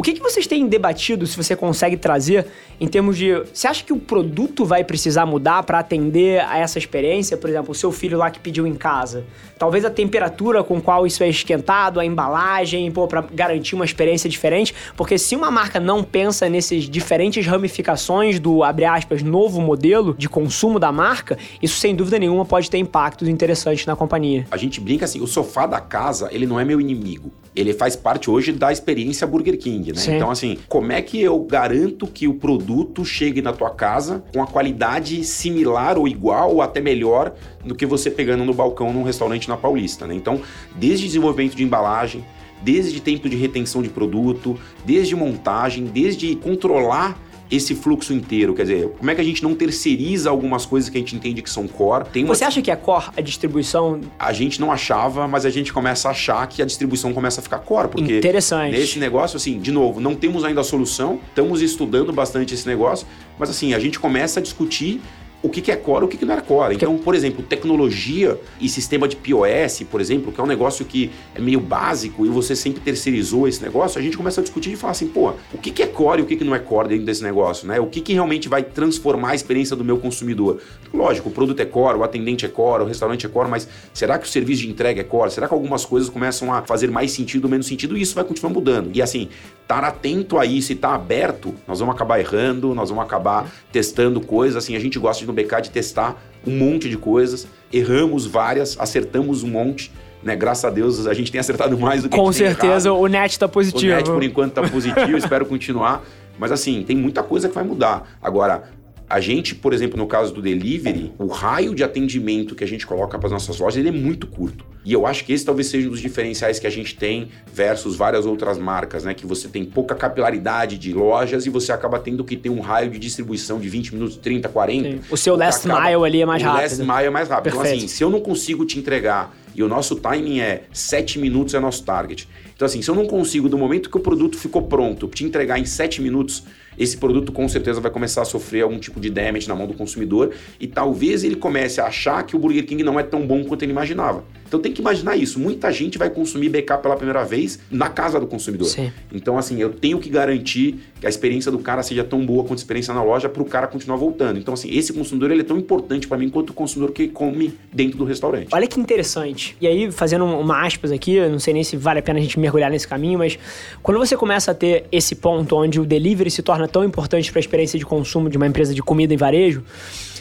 O que, que vocês têm debatido, se você consegue trazer, em termos de... Você acha que o produto vai precisar mudar para atender a essa experiência? Por exemplo, o seu filho lá que pediu em casa. Talvez a temperatura com qual isso é esquentado, a embalagem, pô, para garantir uma experiência diferente, porque se uma marca não pensa nesses diferentes ramificações do, abre aspas, novo modelo de consumo da marca, isso sem dúvida nenhuma pode ter impactos interessantes na companhia. A gente brinca assim, o sofá da casa, ele não é meu inimigo. Ele faz parte hoje da experiência Burger King, né? Sim. Então, assim, como é que eu garanto que o produto chegue na tua casa com a qualidade similar ou igual ou até melhor do que você pegando no balcão num restaurante na Paulista, né? Então, desde desenvolvimento de embalagem, desde tempo de retenção de produto, desde montagem, desde controlar esse fluxo inteiro? Quer dizer, como é que a gente não terceiriza algumas coisas que a gente entende que são core? Tem uma... Você acha que é core a distribuição? A gente não achava, mas a gente começa a achar que a distribuição começa a ficar core. Porque Interessante. nesse negócio, assim, de novo, não temos ainda a solução, estamos estudando bastante esse negócio, mas assim, a gente começa a discutir o que, que é core e o que, que não é core. Então, por exemplo, tecnologia e sistema de POS, por exemplo, que é um negócio que é meio básico e você sempre terceirizou esse negócio, a gente começa a discutir e falar assim, pô, o que, que é core e o que, que não é core dentro desse negócio, né? O que, que realmente vai transformar a experiência do meu consumidor? Lógico, o produto é core, o atendente é core, o restaurante é core, mas será que o serviço de entrega é core? Será que algumas coisas começam a fazer mais sentido ou menos sentido? E isso vai continuar mudando. E assim, estar atento a isso e estar aberto, nós vamos acabar errando, nós vamos acabar testando coisas. Assim, a gente gosta de no BK de testar um monte de coisas, erramos várias, acertamos um monte. Né? Graças a Deus a gente tem acertado mais do que Com certeza o net está positivo. O net por enquanto está positivo, <laughs> espero continuar. Mas assim, tem muita coisa que vai mudar. Agora, a gente, por exemplo, no caso do delivery, o raio de atendimento que a gente coloca para as nossas lojas ele é muito curto. E eu acho que esse talvez seja um dos diferenciais que a gente tem versus várias outras marcas, né? Que você tem pouca capilaridade de lojas e você acaba tendo que ter um raio de distribuição de 20 minutos, 30, 40. Sim. O seu last acaba... mile ali é mais o rápido. O last mile é mais rápido. Perfeito. Então, assim, se eu não consigo te entregar e o nosso timing é 7 minutos é nosso target. Então, assim, se eu não consigo, do momento que o produto ficou pronto, te entregar em 7 minutos, esse produto com certeza vai começar a sofrer algum tipo de damage na mão do consumidor e talvez ele comece a achar que o Burger King não é tão bom quanto ele imaginava. Então tem que imaginar isso. Muita gente vai consumir BK pela primeira vez na casa do consumidor. Sim. Então, assim, eu tenho que garantir que a experiência do cara seja tão boa quanto a experiência na loja para o cara continuar voltando. Então, assim, esse consumidor ele é tão importante para mim quanto o consumidor que come dentro do restaurante. Olha que interessante. E aí, fazendo uma aspas aqui, eu não sei nem se vale a pena a gente mergulhar nesse caminho, mas quando você começa a ter esse ponto onde o delivery se torna tão importante para a experiência de consumo de uma empresa de comida e varejo,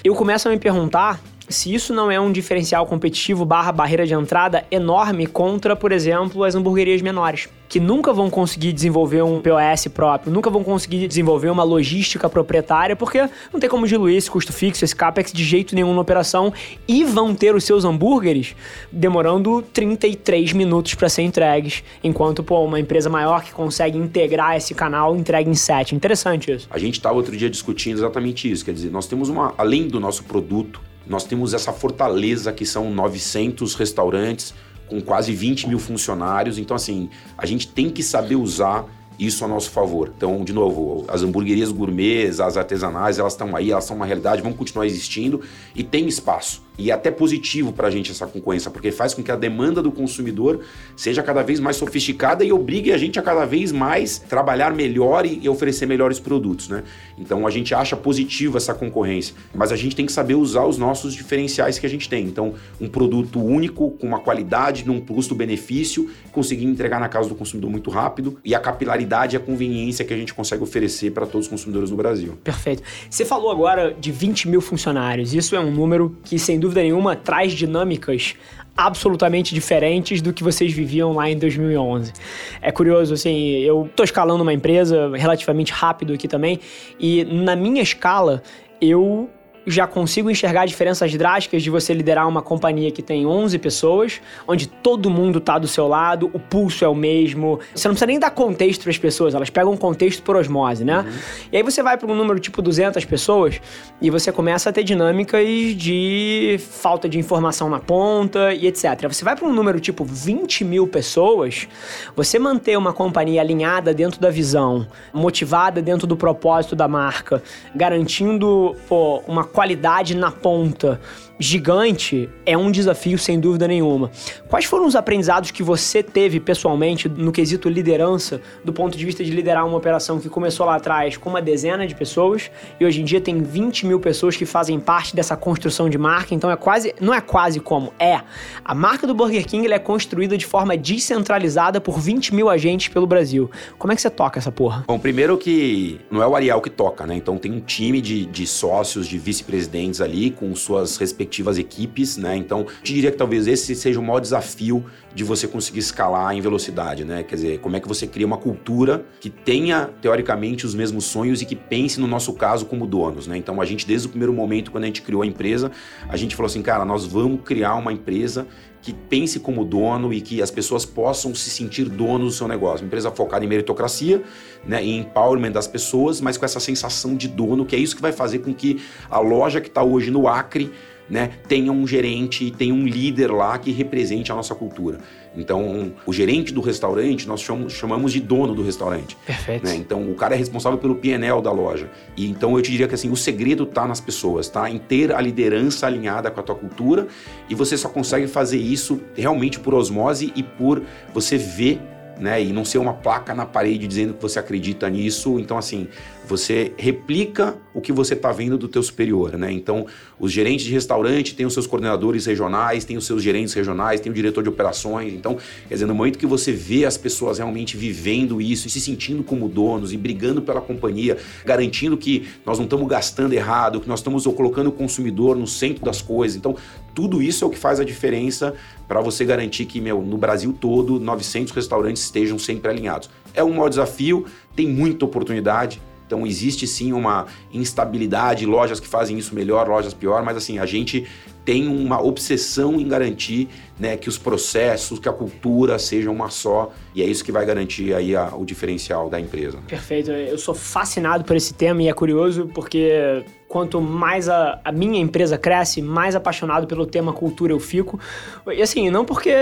eu começo a me perguntar se isso não é um diferencial competitivo barra barreira de entrada enorme contra, por exemplo, as hamburguerias menores, que nunca vão conseguir desenvolver um POS próprio, nunca vão conseguir desenvolver uma logística proprietária, porque não tem como diluir esse custo fixo, esse capex de jeito nenhum na operação, e vão ter os seus hambúrgueres demorando 33 minutos para ser entregues, enquanto, pô, uma empresa maior que consegue integrar esse canal entrega em 7. Interessante isso. A gente estava outro dia discutindo exatamente isso, quer dizer, nós temos uma, além do nosso produto, nós temos essa fortaleza que são 900 restaurantes com quase 20 mil funcionários. Então, assim, a gente tem que saber usar isso a nosso favor. Então, de novo, as hamburguerias gourmets, as artesanais, elas estão aí, elas são uma realidade, vão continuar existindo e tem espaço. E é até positivo para a gente essa concorrência, porque faz com que a demanda do consumidor seja cada vez mais sofisticada e obrigue a gente a cada vez mais trabalhar melhor e, oferecer melhores produtos, né? Então a gente acha positivo essa concorrência, mas a gente tem que saber usar os nossos diferenciais que a gente tem. Então, um produto único, com uma qualidade, num custo-benefício, conseguir entregar na casa do consumidor muito rápido e a capilaridade qualidade e a conveniência que a gente consegue oferecer para todos os consumidores no Brasil. Perfeito. Você falou agora de 20 mil funcionários. Isso é um número que, sem dúvida nenhuma, traz dinâmicas absolutamente diferentes do que vocês viviam lá em 2011. É curioso, assim, eu tô escalando uma empresa relativamente rápido aqui também, e na minha escala, eu já consigo enxergar diferenças drásticas de você liderar uma companhia que tem 11 pessoas, onde todo mundo tá do seu lado, o pulso é o mesmo. Você não precisa nem dar contexto para as pessoas, elas pegam contexto por osmose, né? Uhum. E aí você vai para um número tipo 200 pessoas e você começa a ter dinâmicas de falta de informação na ponta e etc. Você vai para um número tipo 20 mil pessoas, você manter uma companhia alinhada dentro da visão, motivada dentro do propósito da marca, garantindo pô, uma qualidade na ponta gigante é um desafio sem dúvida nenhuma. Quais foram os aprendizados que você teve pessoalmente no quesito liderança, do ponto de vista de liderar uma operação que começou lá atrás com uma dezena de pessoas e hoje em dia tem 20 mil pessoas que fazem parte dessa construção de marca, então é quase, não é quase como, é. A marca do Burger King é construída de forma descentralizada por 20 mil agentes pelo Brasil. Como é que você toca essa porra? Bom, primeiro que não é o Ariel que toca, né? Então tem um time de, de sócios, de vice-presidentes ali com suas respectivas equipes, né? Então, eu diria que talvez esse seja o maior desafio de você conseguir escalar em velocidade, né? Quer dizer, como é que você cria uma cultura que tenha, teoricamente, os mesmos sonhos e que pense, no nosso caso, como donos, né? Então, a gente, desde o primeiro momento, quando a gente criou a empresa, a gente falou assim, cara, nós vamos criar uma empresa que pense como dono e que as pessoas possam se sentir donos do seu negócio. Uma empresa focada em meritocracia, né, em empowerment das pessoas, mas com essa sensação de dono, que é isso que vai fazer com que a loja que está hoje no Acre né, tenha um gerente, tenha um líder lá que represente a nossa cultura. Então, o gerente do restaurante, nós chamamos, de dono do restaurante. Perfeito. Né? Então, o cara é responsável pelo PNL da loja. E então eu te diria que assim, o segredo está nas pessoas, tá? Em ter a liderança alinhada com a tua cultura e você só consegue fazer isso realmente por osmose e por você ver né? E não ser uma placa na parede dizendo que você acredita nisso. Então, assim, você replica o que você está vendo do teu superior, né? Então, os gerentes de restaurante têm os seus coordenadores regionais, têm os seus gerentes regionais, tem o diretor de operações. Então, quer dizer, no momento que você vê as pessoas realmente vivendo isso e se sentindo como donos e brigando pela companhia, garantindo que nós não estamos gastando errado, que nós estamos colocando o consumidor no centro das coisas. Então, tudo isso é o que faz a diferença para você garantir que, meu, no Brasil todo, 900 restaurantes estejam sempre alinhados. É um maior desafio, tem muita oportunidade, então existe sim uma instabilidade, lojas que fazem isso melhor, lojas pior, mas assim, a gente tem uma obsessão em garantir né, que os processos, que a cultura sejam uma só, e é isso que vai garantir aí a, o diferencial da empresa. Perfeito, eu sou fascinado por esse tema e é curioso porque quanto mais a, a, minha empresa cresce, mais apaixonado pelo tema cultura eu fico. E assim, não porque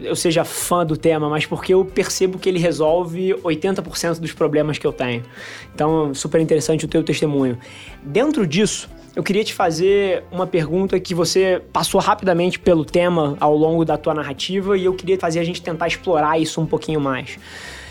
eu seja fã do tema, mas porque eu percebo que ele resolve 80% dos problemas que eu tenho. Então, super interessante o teu testemunho. Dentro disso, eu queria te fazer uma pergunta que você passou rapidamente pelo tema ao longo da tua narrativa e eu queria fazer a gente tentar explorar isso um pouquinho mais.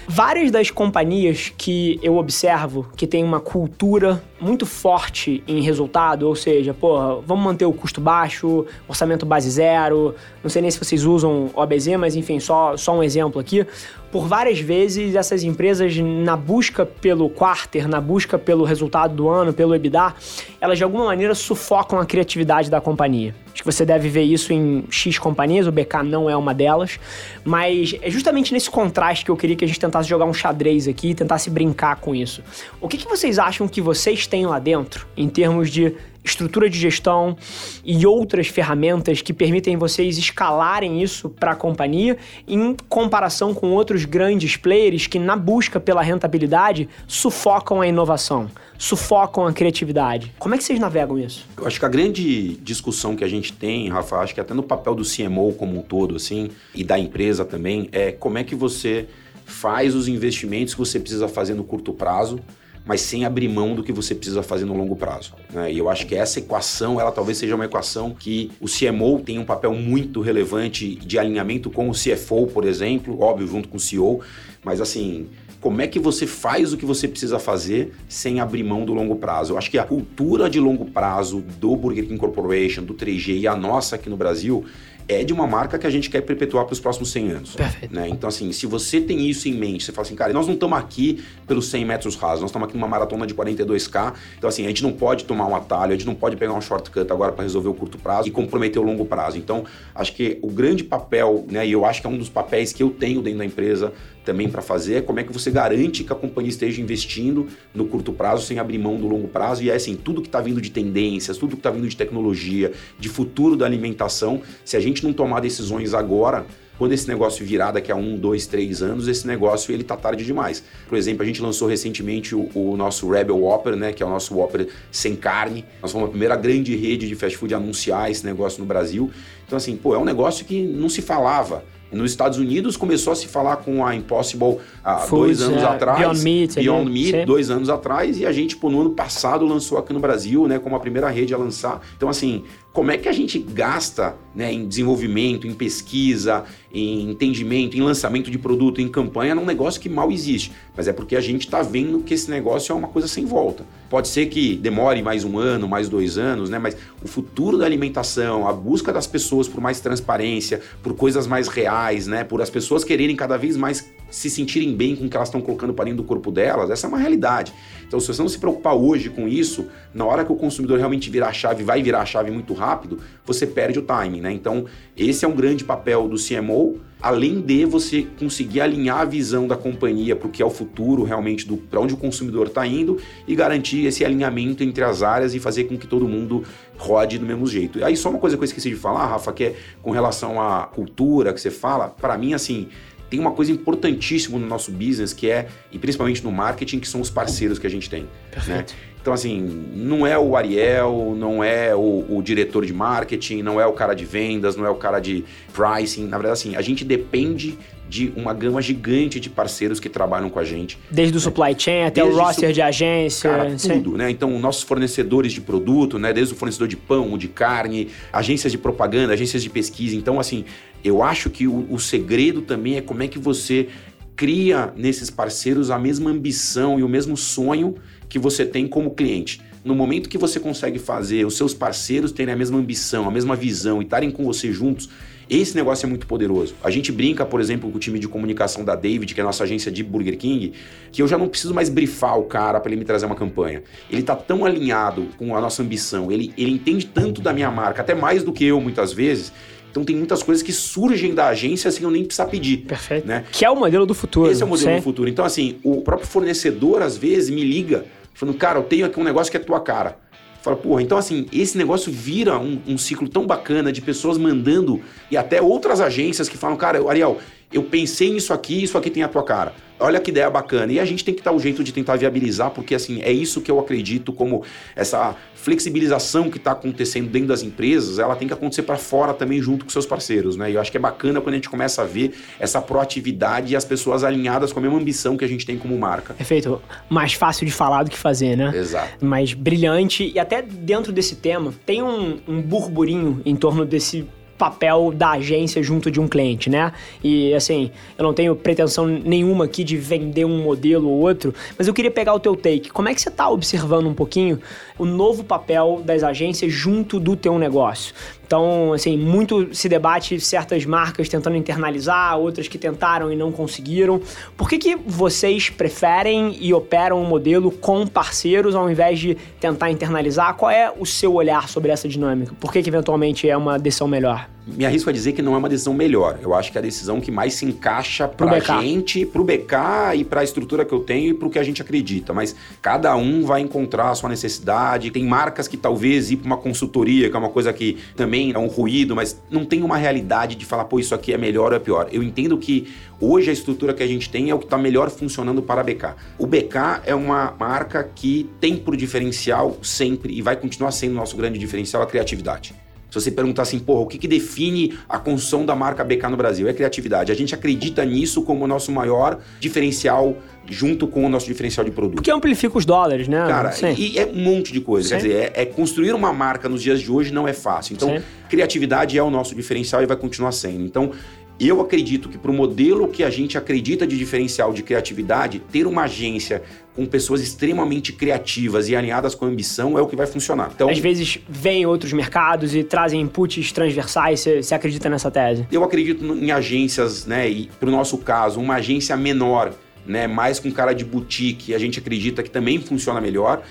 Várias das companhias que eu observo que tem uma cultura muito forte em resultado, ou seja, porra, vamos manter o custo baixo, orçamento base zero, não sei nem se vocês usam OBZ, mas enfim, só, só um exemplo aqui. Por várias vezes, essas empresas, na busca pelo quarter, na busca pelo resultado do ano, pelo EBITDA, elas de alguma maneira sufocam a criatividade da companhia. Acho que você deve ver isso em X companhias, o BK não é uma delas, mas é justamente nesse contraste que eu queria que a gente tentasse jogar um xadrez aqui tentasse brincar com isso. O que, que vocês acham que vocês têm lá dentro, em termos de estrutura de gestão e outras ferramentas que permitem vocês escalarem isso para a companhia em comparação com outros grandes players que na busca pela rentabilidade sufocam a inovação, sufocam a criatividade. Como é que vocês navegam isso? Eu acho que a grande discussão que a gente tem, Rafa, acho que até no papel do CMO como um todo assim e da empresa também é como é que você faz os investimentos que você precisa fazer no curto prazo mas sem abrir mão do que você precisa fazer no longo prazo. Né? E eu acho que essa equação, ela talvez seja uma equação que o CMO tem um papel muito relevante de alinhamento com o CFO, por exemplo, óbvio, junto com o CEO, mas assim, como é que você faz o que você precisa fazer sem abrir mão do longo prazo. Eu acho que a cultura de longo prazo do Burger King Corporation, do 3G e a nossa aqui no Brasil, é de uma marca que a gente quer perpetuar para os próximos 100 anos. Perfeito. Né? Então, assim, se você tem isso em mente, você fala assim, cara, nós não estamos aqui pelos 100 metros rasos, nós estamos aqui numa maratona de 42K, então, assim, a gente não pode tomar um atalho, a gente não pode pegar um shortcut agora para resolver o curto prazo e comprometer o longo prazo. Então, acho que o grande papel, né, e eu acho que é um dos papéis que eu tenho dentro da empresa também para fazer como é que você garante que a companhia esteja investindo no curto prazo sem abrir mão do longo prazo. E é assim, tudo que está vindo de tendências, tudo que está vindo de tecnologia, de futuro da alimentação, se a gente não tomar decisões agora, quando esse negócio virar daqui a um, dois, três anos, esse negócio ele tá tarde demais. Por exemplo, a gente lançou recentemente o, o nosso Rebel Whopper, né, que é o nosso Whopper sem carne. Nós fomos a primeira grande rede de fast food a anunciar esse negócio no Brasil. Então assim, pô, é um negócio que não se falava. Nos Estados Unidos começou a se falar com a Impossible há Foods, dois anos é, atrás. Beyond Meat. Beyond Meat, sim. dois anos atrás. E a gente, pô, no ano passado lançou aqui no Brasil, né, como a primeira rede a lançar. Então, assim, como é que a gente gasta né, em desenvolvimento, em pesquisa, em entendimento, em lançamento de produto, em campanha, num negócio que mal existe. Mas é porque a gente está vendo que esse negócio é uma coisa sem volta. Pode ser que demore mais um ano, mais dois anos, né? Mas o futuro da alimentação, a busca das pessoas por mais transparência, por coisas mais reais, né? Por as pessoas quererem cada vez mais se sentirem bem com o que elas estão colocando para dentro do corpo delas, essa é uma realidade. Então, se você não se preocupar hoje com isso, na hora que o consumidor realmente virar a chave, vai virar a chave muito rápido, você perde o timing, né? Então, esse é um grande papel do CMO, além de você conseguir alinhar a visão da companhia para o que é o futuro realmente para onde o consumidor está indo e garantir esse alinhamento entre as áreas e fazer com que todo mundo rode do mesmo jeito. E aí só uma coisa que eu esqueci de falar, Rafa, que é com relação à cultura que você fala, para mim assim, tem uma coisa importantíssima no nosso business que é, e principalmente no marketing, que são os parceiros que a gente tem. Né? Perfeito. Né? Então, assim, não é o Ariel, não é o, o, diretor de marketing, não é o cara de vendas, não é o cara de pricing. Na verdade, assim, a gente depende de uma gama gigante de parceiros que trabalham com a gente. Desde o supply chain até Desde o roster de agência. Cara, tudo, né? Então, nossos fornecedores de produto, né? Desde o fornecedor de pão, de carne, agências de propaganda, agências de pesquisa. Então, assim, eu acho que o, o segredo também é como é que você cria nesses parceiros a mesma ambição e o mesmo sonho que você tem como cliente. No momento que você consegue fazer os seus parceiros terem a mesma ambição, a mesma visão e estarem com você juntos, esse negócio é muito poderoso. A gente brinca, por exemplo, com o time de comunicação da David, que é a nossa agência de Burger King, que eu já não preciso mais brifar o cara para ele me trazer uma campanha. Ele tá tão alinhado com a nossa ambição, ele, ele entende tanto da minha marca, até mais do que eu muitas vezes, então tem muitas coisas que surgem da agência sem eu nem precisar pedir. Perfeito. Né? Que é o modelo do futuro. Esse é o modelo do futuro. Então, assim, o próprio fornecedor, às vezes, me liga falando, cara, eu tenho aqui um negócio que é tua cara. Fala, porra, então assim, esse negócio vira um, um, ciclo tão bacana de pessoas mandando e até outras agências que falam, cara, Ariel, eu pensei nisso aqui, isso aqui tem a tua cara. Olha que ideia bacana. E a gente tem que dar um jeito de tentar viabilizar, porque assim, é isso que eu acredito como essa flexibilização que está acontecendo dentro das empresas, ela tem que acontecer para fora também junto com seus parceiros, né? E eu acho que é bacana quando a gente começa a ver essa proatividade e as pessoas alinhadas com a mesma ambição que a gente tem como marca. Perfeito. Mais fácil de falar do que fazer, né? Exato. Mais brilhante. E até dentro desse tema, tem um, um burburinho em torno desse papel da agência junto de um cliente, né? E assim, eu não tenho pretensão nenhuma aqui de vender um modelo ou outro, mas eu queria pegar o teu take. Como é que você está observando um pouquinho o novo papel das agências junto do teu negócio? Então, assim, muito se debate certas marcas tentando internalizar, outras que tentaram e não conseguiram. Por que, que vocês preferem e operam um modelo com parceiros ao invés de tentar internalizar? Qual é o seu olhar sobre essa dinâmica? Por que, que eventualmente é uma decisão melhor? Me arrisco a dizer que não é uma decisão melhor. Eu acho que é a decisão que mais se encaixa para a gente, para o BK e para a estrutura que eu tenho e para o que a gente acredita. Mas cada um vai encontrar a sua necessidade. Tem marcas que talvez ir para uma consultoria, que é uma coisa que também é um ruído, mas não tem uma realidade de falar, pô, isso aqui é melhor ou é pior. Eu entendo que hoje a estrutura que a gente tem é o que está melhor funcionando para a BK. O BK é uma marca que tem por diferencial sempre e vai continuar sendo nosso grande diferencial a criatividade. Se você perguntar assim, porra, o que, que define a construção da marca BK no Brasil? É criatividade. A gente acredita nisso como o nosso maior diferencial junto com o nosso diferencial de produto. Porque amplifica os dólares, né? Cara, Sim. e é um monte de coisa. Sim. Quer dizer, é, é, construir uma marca nos dias de hoje não é fácil. Então, Sim. criatividade é o nosso diferencial e vai continuar sendo. Então, Eu acredito que para o modelo que a gente acredita de diferencial de criatividade, ter uma agência com pessoas extremamente criativas e alinhadas com a ambição é o que vai funcionar. Então, Às vezes vêm outros mercados e trazem inputs transversais. Você acredita nessa tese? Eu acredito em agências, né? E para o nosso caso, uma agência menor, né? Mais com cara de boutique, a gente acredita que também funciona melhor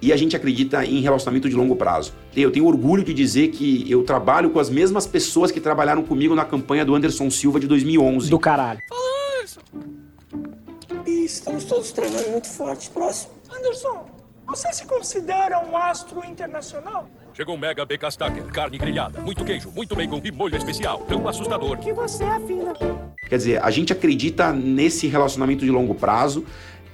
e a gente acredita em relacionamento de longo prazo. Eu tenho orgulho de dizer que eu trabalho com as mesmas pessoas que trabalharam comigo na campanha do Anderson Silva de 2011. Do caralho. E estamos todos treinando muito forte. Próximo. Anderson, você se considera um astro internacional? Chegou um Mega BK Stacker, carne grelhada, muito queijo, muito bacon e molho especial. Tão assustador. Que você afina. Quer dizer, a gente acredita nesse relacionamento de longo prazo.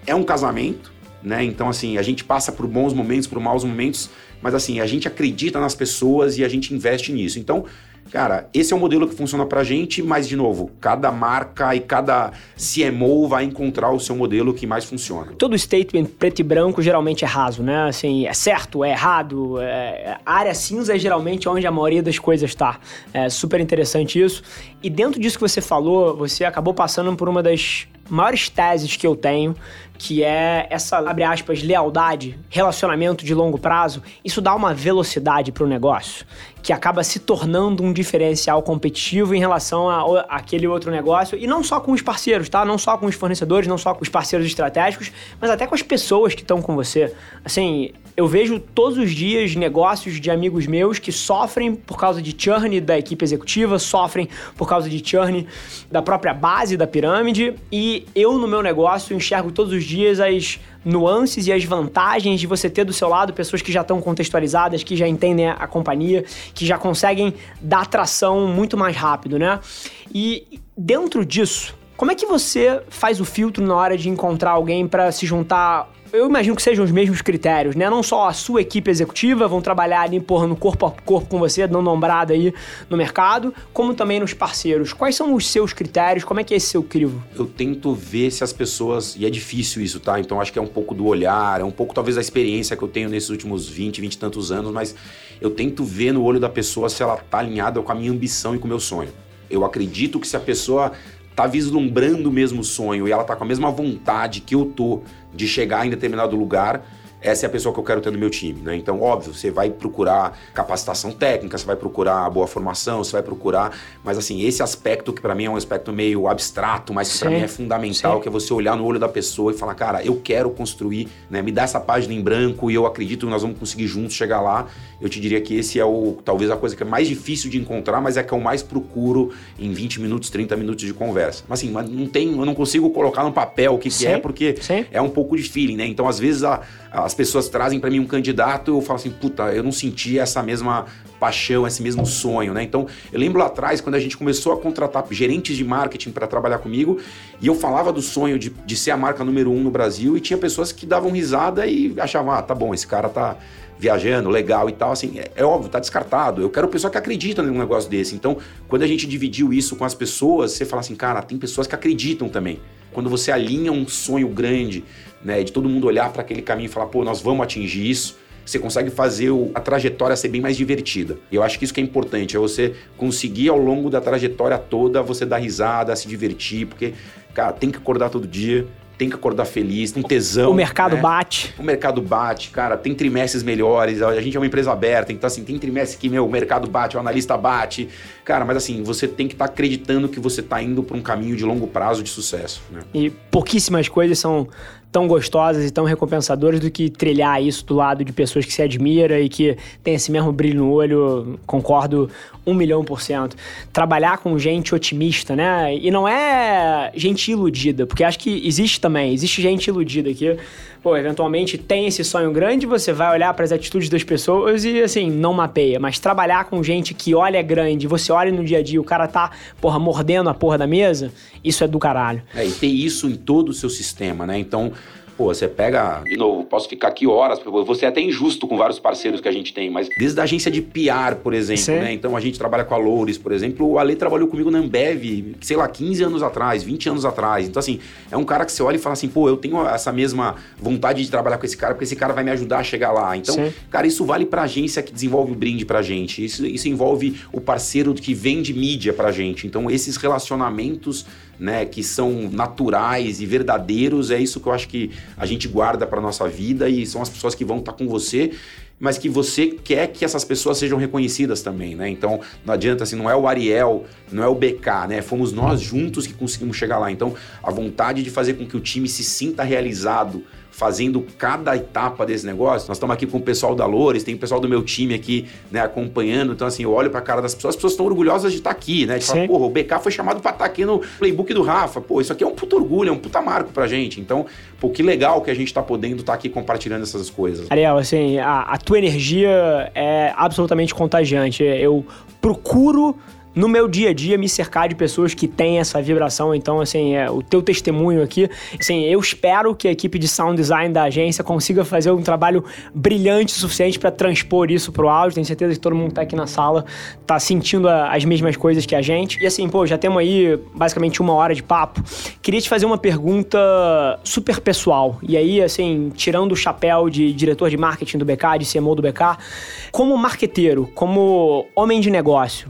É um casamento, né? Então, assim, a gente passa por bons momentos, por maus momentos, mas assim, a gente acredita nas pessoas e a gente investe nisso. Então, cara, esse é o modelo que funciona pra gente, mas de novo, cada marca e cada CMO vai encontrar o seu modelo que mais funciona. Todo statement preto e branco geralmente é raso, né? Assim, é certo, é errado, é... área cinza é geralmente onde a maioria das coisas está. É super interessante isso. E dentro disso que você falou, você acabou passando por uma das maiores teses que eu tenho, que é essa, abre aspas, lealdade, relacionamento de longo prazo, isso dá uma velocidade para o negócio, que acaba se tornando um diferencial competitivo em relação a, aquele outro negócio, e não só com os parceiros, tá? Não só com os fornecedores, não só com os parceiros estratégicos, mas até com as pessoas que estão com você. Assim, eu vejo todos os dias negócios de amigos meus que sofrem por causa de churn da equipe executiva, sofrem por causa de churn da própria base da pirâmide, e eu no meu negócio enxergo todos os dias as nuances e as vantagens de você ter do seu lado pessoas que já estão contextualizadas, que já entendem a, companhia, que já conseguem dar tração muito mais rápido, né? E dentro disso, como é que você faz o filtro na hora de encontrar alguém para se juntar eu imagino que sejam os mesmos critérios, né? Não só a sua equipe executiva vão trabalhar ali, porra, no corpo a corpo com você, dando nombrada aí no mercado, como também nos parceiros. Quais são os seus critérios? Como é que é esse seu crivo? Eu tento ver se as pessoas, e é difícil isso, tá? Então acho que é um pouco do olhar, é um pouco talvez da experiência que eu tenho nesses últimos 20, 20 e tantos anos, mas eu tento ver no olho da pessoa se ela tá alinhada com a minha ambição e com o meu sonho. Eu acredito que se a pessoa tá vislumbrando o mesmo sonho e ela tá com a mesma vontade que eu tô de chegar em determinado lugar, essa é a pessoa que eu quero ter no meu time, né? Então, óbvio, você vai procurar capacitação técnica, você vai procurar boa formação, você vai procurar, mas assim, esse aspecto que para mim é um aspecto meio abstrato, mas que para mim é fundamental, Sim. que é você olhar no olho da pessoa e falar, cara, eu quero construir, né? Me dá essa página em branco e eu acredito que nós vamos conseguir juntos chegar lá. Eu te diria que esse é o talvez a coisa que é mais difícil de encontrar, mas é que eu mais procuro em 20 minutos, 30 minutos de conversa. Mas assim, não tem, eu não consigo colocar no papel o que, que é, porque Sim. é um pouco de feeling, né? Então, às vezes a, a as pessoas trazem para mim um candidato, eu falo assim, puta, eu não senti essa mesma paixão, esse mesmo sonho, né? Então, eu lembro lá atrás, quando a gente começou a contratar gerentes de marketing para trabalhar comigo, e eu falava do sonho de, de ser a marca número um no Brasil, e tinha pessoas que davam risada e achavam, ah, tá bom, esse cara tá viajando, legal e tal, assim, é, é, óbvio, tá descartado. Eu quero pessoa que acredita num negócio desse. Então, quando a gente dividiu isso com as pessoas, você fala assim, cara, tem pessoas que acreditam também. Quando você alinha um sonho grande, né, de todo mundo olhar para aquele caminho e falar, pô, nós vamos atingir isso, você consegue fazer o, a trajetória ser bem mais divertida. E eu acho que isso que é importante, é você conseguir ao longo da trajetória toda você dar risada, se divertir, porque, cara, tem que acordar todo dia, tem que acordar feliz, tem tesão. O mercado né? bate. O mercado bate, cara, tem trimestres melhores, a gente é uma empresa aberta, então assim, tem trimestre que, meu, o mercado bate, o analista bate. Cara, mas assim, você tem que estar tá acreditando que você está indo para um caminho de longo prazo de sucesso. Né? E pouquíssimas coisas são tão gostosas e tão recompensadoras do que trilhar isso do lado de pessoas que se admira e que tem esse mesmo brilho no olho, concordo um milhão por cento. Trabalhar com gente otimista, né? E não é gente iludida, porque acho que existe também, existe gente iludida que, pô, eventualmente tem esse sonho grande, você vai olhar para as atitudes das pessoas e, assim, não mapeia. Mas trabalhar com gente que olha grande, você olha no dia a dia, o cara tá, porra, mordendo a porra da mesa, isso é do caralho. É, e ter isso em todo o seu sistema, né? Então, pô, você pega. De novo, posso ficar aqui horas, você é até injusto com vários parceiros que a gente tem, mas desde a agência de PR, por exemplo, Sim. né? Então a gente trabalha com a Loures, por exemplo. O Ale trabalhou comigo na Ambev, sei lá, 15 anos atrás, 20 anos atrás. Então, assim, é um cara que você olha e fala assim, pô, eu tenho essa mesma vontade de trabalhar com esse cara, porque esse cara vai me ajudar a chegar lá. Então, Sim. cara, isso vale pra agência que desenvolve o brinde pra gente. Isso, isso envolve o parceiro que vende mídia pra gente. Então, esses relacionamentos né, que são naturais e verdadeiros, é isso que eu acho que a gente guarda para nossa vida e são as pessoas que vão estar tá com você, mas que você quer que essas pessoas sejam reconhecidas também, né? Então, não adianta assim, não é o Ariel, não é o BK, né? Fomos nós juntos que conseguimos chegar lá. Então, a vontade de fazer com que o time se sinta realizado fazendo cada etapa desse negócio. Nós estamos aqui com o pessoal da Lores, tem o pessoal do meu time aqui, né, acompanhando. Então, assim, eu olho para a cara das pessoas, as pessoas estão orgulhosas de estar tá aqui, né? De falar, porra, o BK foi chamado para estar tá aqui no playbook do Rafa. Pô, isso aqui é um puto orgulho, é um puta marco pra gente. Então, pô, que legal que a gente está podendo estar tá aqui compartilhando essas coisas. Ariel, assim, a, a tua energia é absolutamente contagiante. Eu procuro no meu dia a dia me cercar de pessoas que têm essa vibração. Então, assim, é, o teu testemunho aqui, assim, eu espero que a equipe de sound design da agência consiga fazer um trabalho brilhante o suficiente para transpor isso pro áudio. Tenho certeza que todo mundo que tá aqui na sala tá sentindo a, as mesmas coisas que a gente. E assim, pô, já temos aí basicamente uma hora de papo. Queria te fazer uma pergunta super pessoal. E aí, assim, tirando o chapéu de diretor de marketing do BK, de CMO do BK, como marqueteiro, como homem de negócio,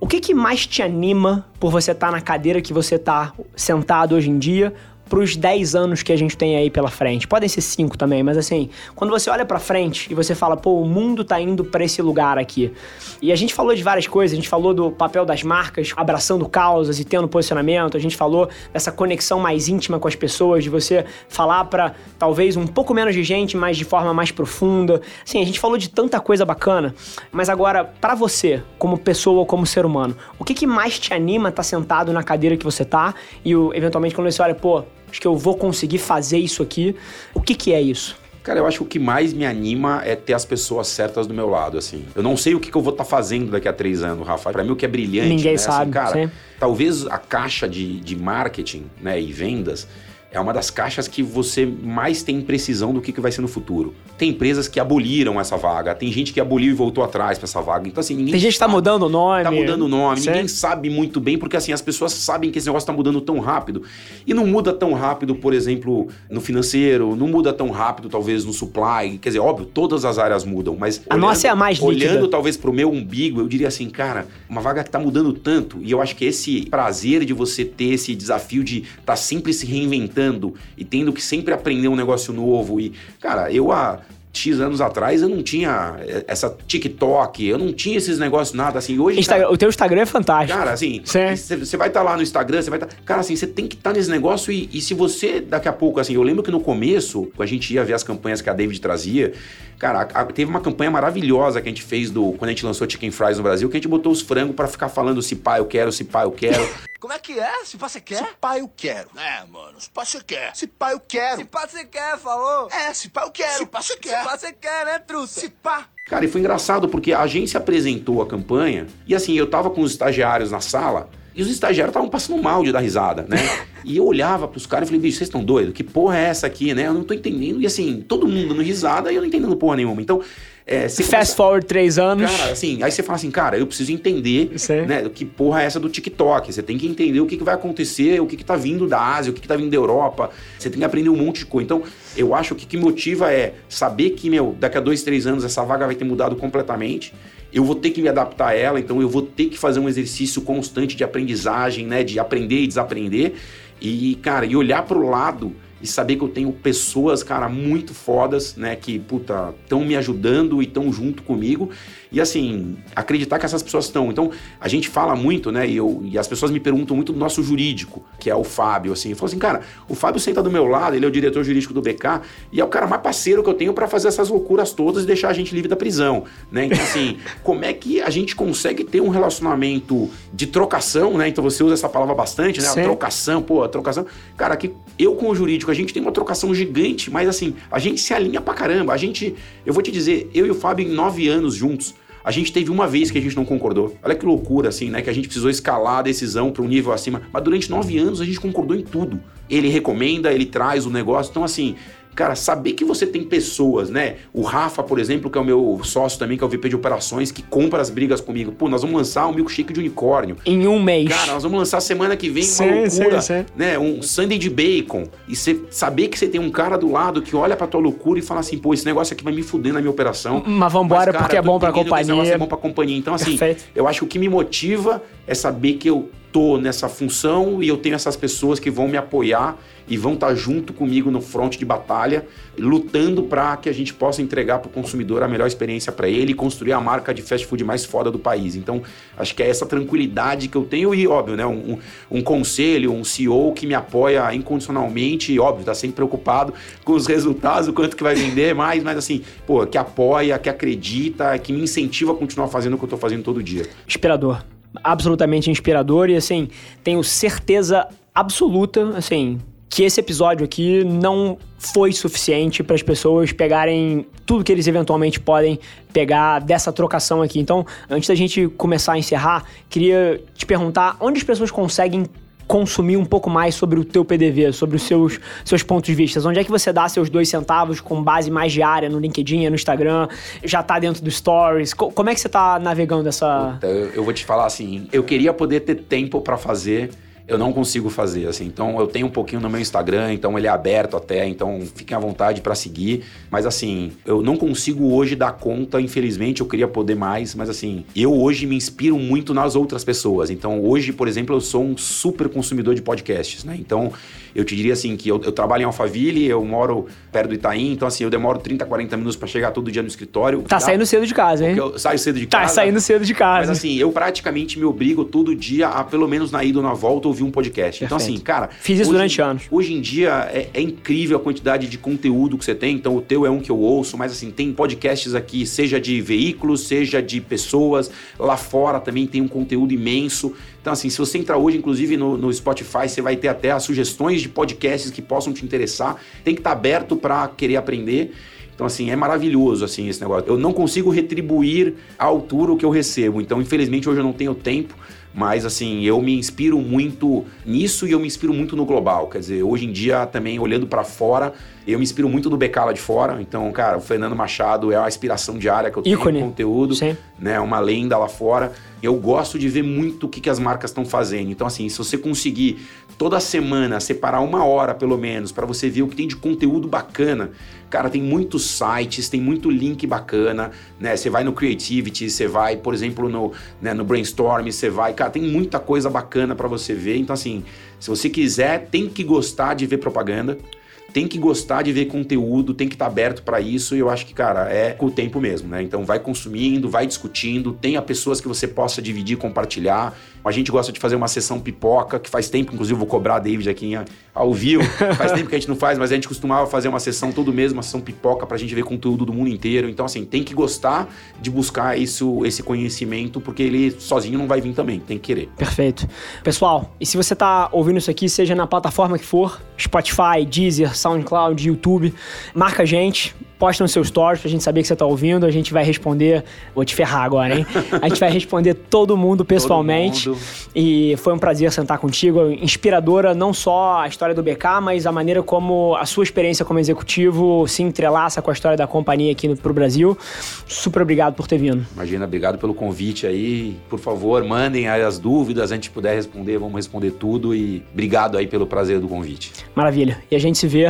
o que, que mais te anima por você estar tá na cadeira que você está sentado hoje em dia para os 10 anos que a gente tem aí pela frente. Podem ser 5 também, mas assim, quando você olha para frente e você fala, pô, o mundo tá indo para esse lugar aqui. E a gente falou de várias coisas, a gente falou do papel das marcas abraçando causas e tendo posicionamento, a gente falou dessa conexão mais íntima com as pessoas, de você falar para talvez um pouco menos de gente, mas de forma mais profunda. Assim, a gente falou de tanta coisa bacana, mas agora para você, como pessoa ou como ser humano, o que que mais te anima estar tá sentado na cadeira que você tá e eventualmente quando você olha, pô, acho que eu vou conseguir fazer isso aqui. O que, que é isso? Cara, eu acho que o que mais me anima é ter as pessoas certas do meu lado, assim. Eu não sei o que, que eu vou estar tá fazendo daqui a três anos, Rafa. Para mim, o que é brilhante. Ninguém né? sabe. Assim, cara, sim. talvez a caixa de, de marketing né, e vendas é uma das caixas que você mais tem precisão do que, que vai ser no futuro. Tem empresas que aboliram essa vaga, tem gente que aboliu e voltou atrás para essa vaga. Então, assim, ninguém. Tem gente que tá mudando o nome. Tá mudando o nome, ninguém sabe muito bem, porque assim, as pessoas sabem que esse negócio tá mudando tão rápido. E não muda tão rápido, por exemplo, no financeiro, não muda tão rápido, talvez, no supply. Quer dizer, óbvio, todas as áreas mudam, mas. A olhando, nossa é a mais líquida. Olhando talvez pro meu umbigo, eu diria assim, cara, uma vaga que tá mudando tanto, e eu acho que esse prazer de você ter esse desafio de estar tá sempre se reinventando e tendo que sempre aprender um negócio novo. E, cara, eu há X anos atrás eu não tinha essa TikTok, eu não tinha esses negócios nada assim. Hoje Instagram, cara, o teu Instagram é fantástico. Cara, assim, você vai estar tá lá no Instagram, você vai estar, tá, cara, assim, você tem que estar tá nesse negócio e, e, se você daqui a pouco assim, eu lembro que no começo, a gente ia ver as campanhas que a David trazia, cara, a, teve uma campanha maravilhosa que a gente fez do quando a gente lançou Chicken Fries no Brasil, que a gente botou os frangos para ficar falando se pá eu quero, se pá eu quero. <laughs> Como é que é? Se pá você quer? Se pá eu quero. É, mano, se pá você quer. Se pá eu quero. Se pá você quer, falou? É, se pá eu quero. Se pá você quer. <laughs> Pá você quer, né, truta? Se pá. Cara, e foi engraçado porque a agência apresentou a campanha e assim, eu tava com os estagiários na sala e os estagiários estavam passando mal de dar risada, né? <laughs> e eu olhava pros caras e falei, bicho, vocês estão doidos? Que porra é essa aqui, né? Eu não tô entendendo. E assim, todo mundo dando risada e eu não entendendo porra nenhuma. Então, é, Fast começa... forward três anos. Cara, assim, aí você fala assim, cara, eu preciso entender né, que porra é essa do TikTok. Você tem que entender o que, que vai acontecer, o que, que tá vindo da Ásia, o que, que tá vindo da Europa. Você tem que aprender um monte de coisa. Então, eu acho que o que motiva é saber que, meu, daqui a dois, três anos essa vaga vai ter mudado completamente. Eu vou ter que me adaptar a ela, então eu vou ter que fazer um exercício constante de aprendizagem, né? De aprender e desaprender. E, cara, e olhar para o lado e saber que eu tenho pessoas, cara, muito fodas, né, que, puta, estão me ajudando e estão junto comigo. E assim, acreditar que essas pessoas estão. Então, a gente fala muito, né, e, eu, e as pessoas me perguntam muito do nosso jurídico, que é o Fábio, assim. Eu falo assim, cara, o Fábio senta do meu lado, ele é o diretor jurídico do BK, e é o cara mais parceiro que eu tenho para fazer essas loucuras todas e deixar a gente livre da prisão, né? Então, assim, <laughs> como é que a gente consegue ter um relacionamento de trocação, né? Então, você usa essa palavra bastante, né? A trocação, pô, a trocação. Cara, que eu com o jurídico a gente tem uma trocação gigante, mas assim, a gente se alinha pra caramba. A gente, eu vou te dizer, eu e o Fábio em nove anos juntos, a gente teve uma vez que a gente não concordou. Olha que loucura, assim, né? Que a gente precisou escalar a decisão para um nível acima. Mas durante nove anos a gente concordou em tudo. Ele recomenda, ele traz o negócio. Então, assim, Cara, saber que você tem pessoas, né? O Rafa, por exemplo, que é o meu sócio também, que é o VP de operações, que compra as brigas comigo. Pô, nós vamos lançar um milkshake de unicórnio. Em um mês. Cara, nós vamos lançar semana que vem uma loucura, né? Um sundae de bacon. E você saber que você tem um cara do lado que olha pra tua loucura e fala assim, pô, esse negócio aqui vai me fuder na minha operação. Mas vambora Mas, cara, porque é bom pra entendendo que esse companhia. negócio é bom pra companhia. Então, assim, Perfeito. eu acho que o que me motiva é saber que eu tô nessa função e eu tenho essas pessoas que vão me apoiar e vão estar junto comigo no fronte de batalha, lutando para que a gente possa entregar para o consumidor a melhor experiência para ele e construir a marca de fast food mais foda do país. Então, acho que é essa tranquilidade que eu tenho e, óbvio, né, um, um conselho, um CEO que me apoia incondicionalmente, e, óbvio, tá sempre preocupado com os resultados, o quanto que vai vender mais, mas assim, pô, que apoia, que acredita, que me incentiva a continuar fazendo o que eu tô fazendo todo dia. Inspirador. Absolutamente inspirador e, assim, tenho certeza absoluta, assim, que esse episódio aqui não foi suficiente para as pessoas pegarem tudo que eles eventualmente podem pegar dessa trocação aqui. Então, antes da gente começar a encerrar, queria te perguntar onde as pessoas conseguem consumir um pouco mais sobre o teu PDV, sobre os seus, seus pontos de vista. Onde é que você dá seus dois centavos com base mais diária no LinkedIn, no Instagram? Já tá dentro do Stories? Co- como é que você tá navegando essa... Então, eu, eu vou te falar assim, eu queria poder ter tempo para fazer, eu não consigo fazer assim. Então eu tenho um pouquinho no meu Instagram, então ele é aberto até, então fiquem à vontade para seguir, mas assim, eu não consigo hoje dar conta, infelizmente, eu queria poder mais, mas assim, eu hoje me inspiro muito nas outras pessoas. Então hoje, por exemplo, eu sou um super consumidor de podcasts, né? Então eu te diria assim que eu, eu trabalho em Alphaville, eu moro perto do Itaim, então assim, eu demoro 30, 40 minutos para chegar todo dia no escritório. Tá saindo cedo de casa, hein? Eu saio cedo de Tá casa. saindo cedo de casa. Mas assim, eu praticamente me obrigo todo dia a, pelo menos na ida ou na volta, ouvir um podcast. Então, Perfeito. assim, cara. Fiz isso hoje- durante anos. Hoje em dia é, é incrível a quantidade de conteúdo que você tem. Então, o teu é um que eu ouço, mas assim, tem podcasts aqui, seja de veículos, seja de pessoas. Lá fora também tem um conteúdo imenso. Então, assim, se você entrar hoje, inclusive, no, no Spotify, você vai ter até as sugestões de podcasts que possam te interessar. Tem que estar aberto para querer aprender. Então, assim, é maravilhoso, assim, esse negócio. Eu não consigo retribuir à altura o que eu recebo. Então, infelizmente, hoje eu não tenho tempo. Mas, assim, eu me inspiro muito nisso e eu me inspiro muito no global. Quer dizer, hoje em dia, também, olhando para fora, eu me inspiro muito no BK lá de fora. Então, cara, o Fernando Machado é uma inspiração diária que eu tenho Ícone. em conteúdo. Sim. Né, uma lenda lá fora. Eu gosto de ver muito o que, que as marcas estão fazendo. Então, assim, se você conseguir toda semana separar uma hora, pelo menos, para você ver o que tem de conteúdo bacana. Cara, tem muitos sites, tem muito link bacana, né? Você vai no Creativity, você vai, por exemplo, no, né, no Brainstorm, você vai, cara, tem muita coisa bacana para você ver. Então, assim, se você quiser, tem que gostar de ver propaganda, tem que gostar de ver conteúdo, tem que estar aberto para isso. E eu acho que, cara, é com o tempo mesmo, né? Então, vai consumindo, vai discutindo, tenha pessoas que você possa dividir, compartilhar. A gente gosta de fazer uma sessão pipoca, que faz tempo, inclusive, vou cobrar a David aqui ao vivo. <laughs> Faz tempo que a gente não faz, mas a gente costumava fazer uma sessão todo mês, uma sessão pipoca pra gente ver conteúdo do mundo inteiro. Então, assim, tem que gostar de buscar isso, esse conhecimento, porque ele sozinho não vai vir também, tem que querer. Perfeito. Pessoal, e se você tá ouvindo isso aqui, seja na plataforma que for, Spotify, Deezer, SoundCloud, YouTube, marca a gente, posta nos seus stories pra gente saber que você tá ouvindo, a gente vai responder, vou te ferrar agora, hein? A gente vai responder todo mundo pessoalmente. mundo. E foi um prazer sentar contigo, inspiradora não só a história do BK, mas a maneira como a sua experiência como executivo se entrelaça com a história da companhia aqui no, pro Brasil. Super obrigado por ter vindo. Imagina, obrigado pelo convite aí. Por favor, mandem aí as dúvidas, a gente puder responder, vamos responder tudo. E obrigado aí pelo prazer do convite. Maravilha. E a gente se vê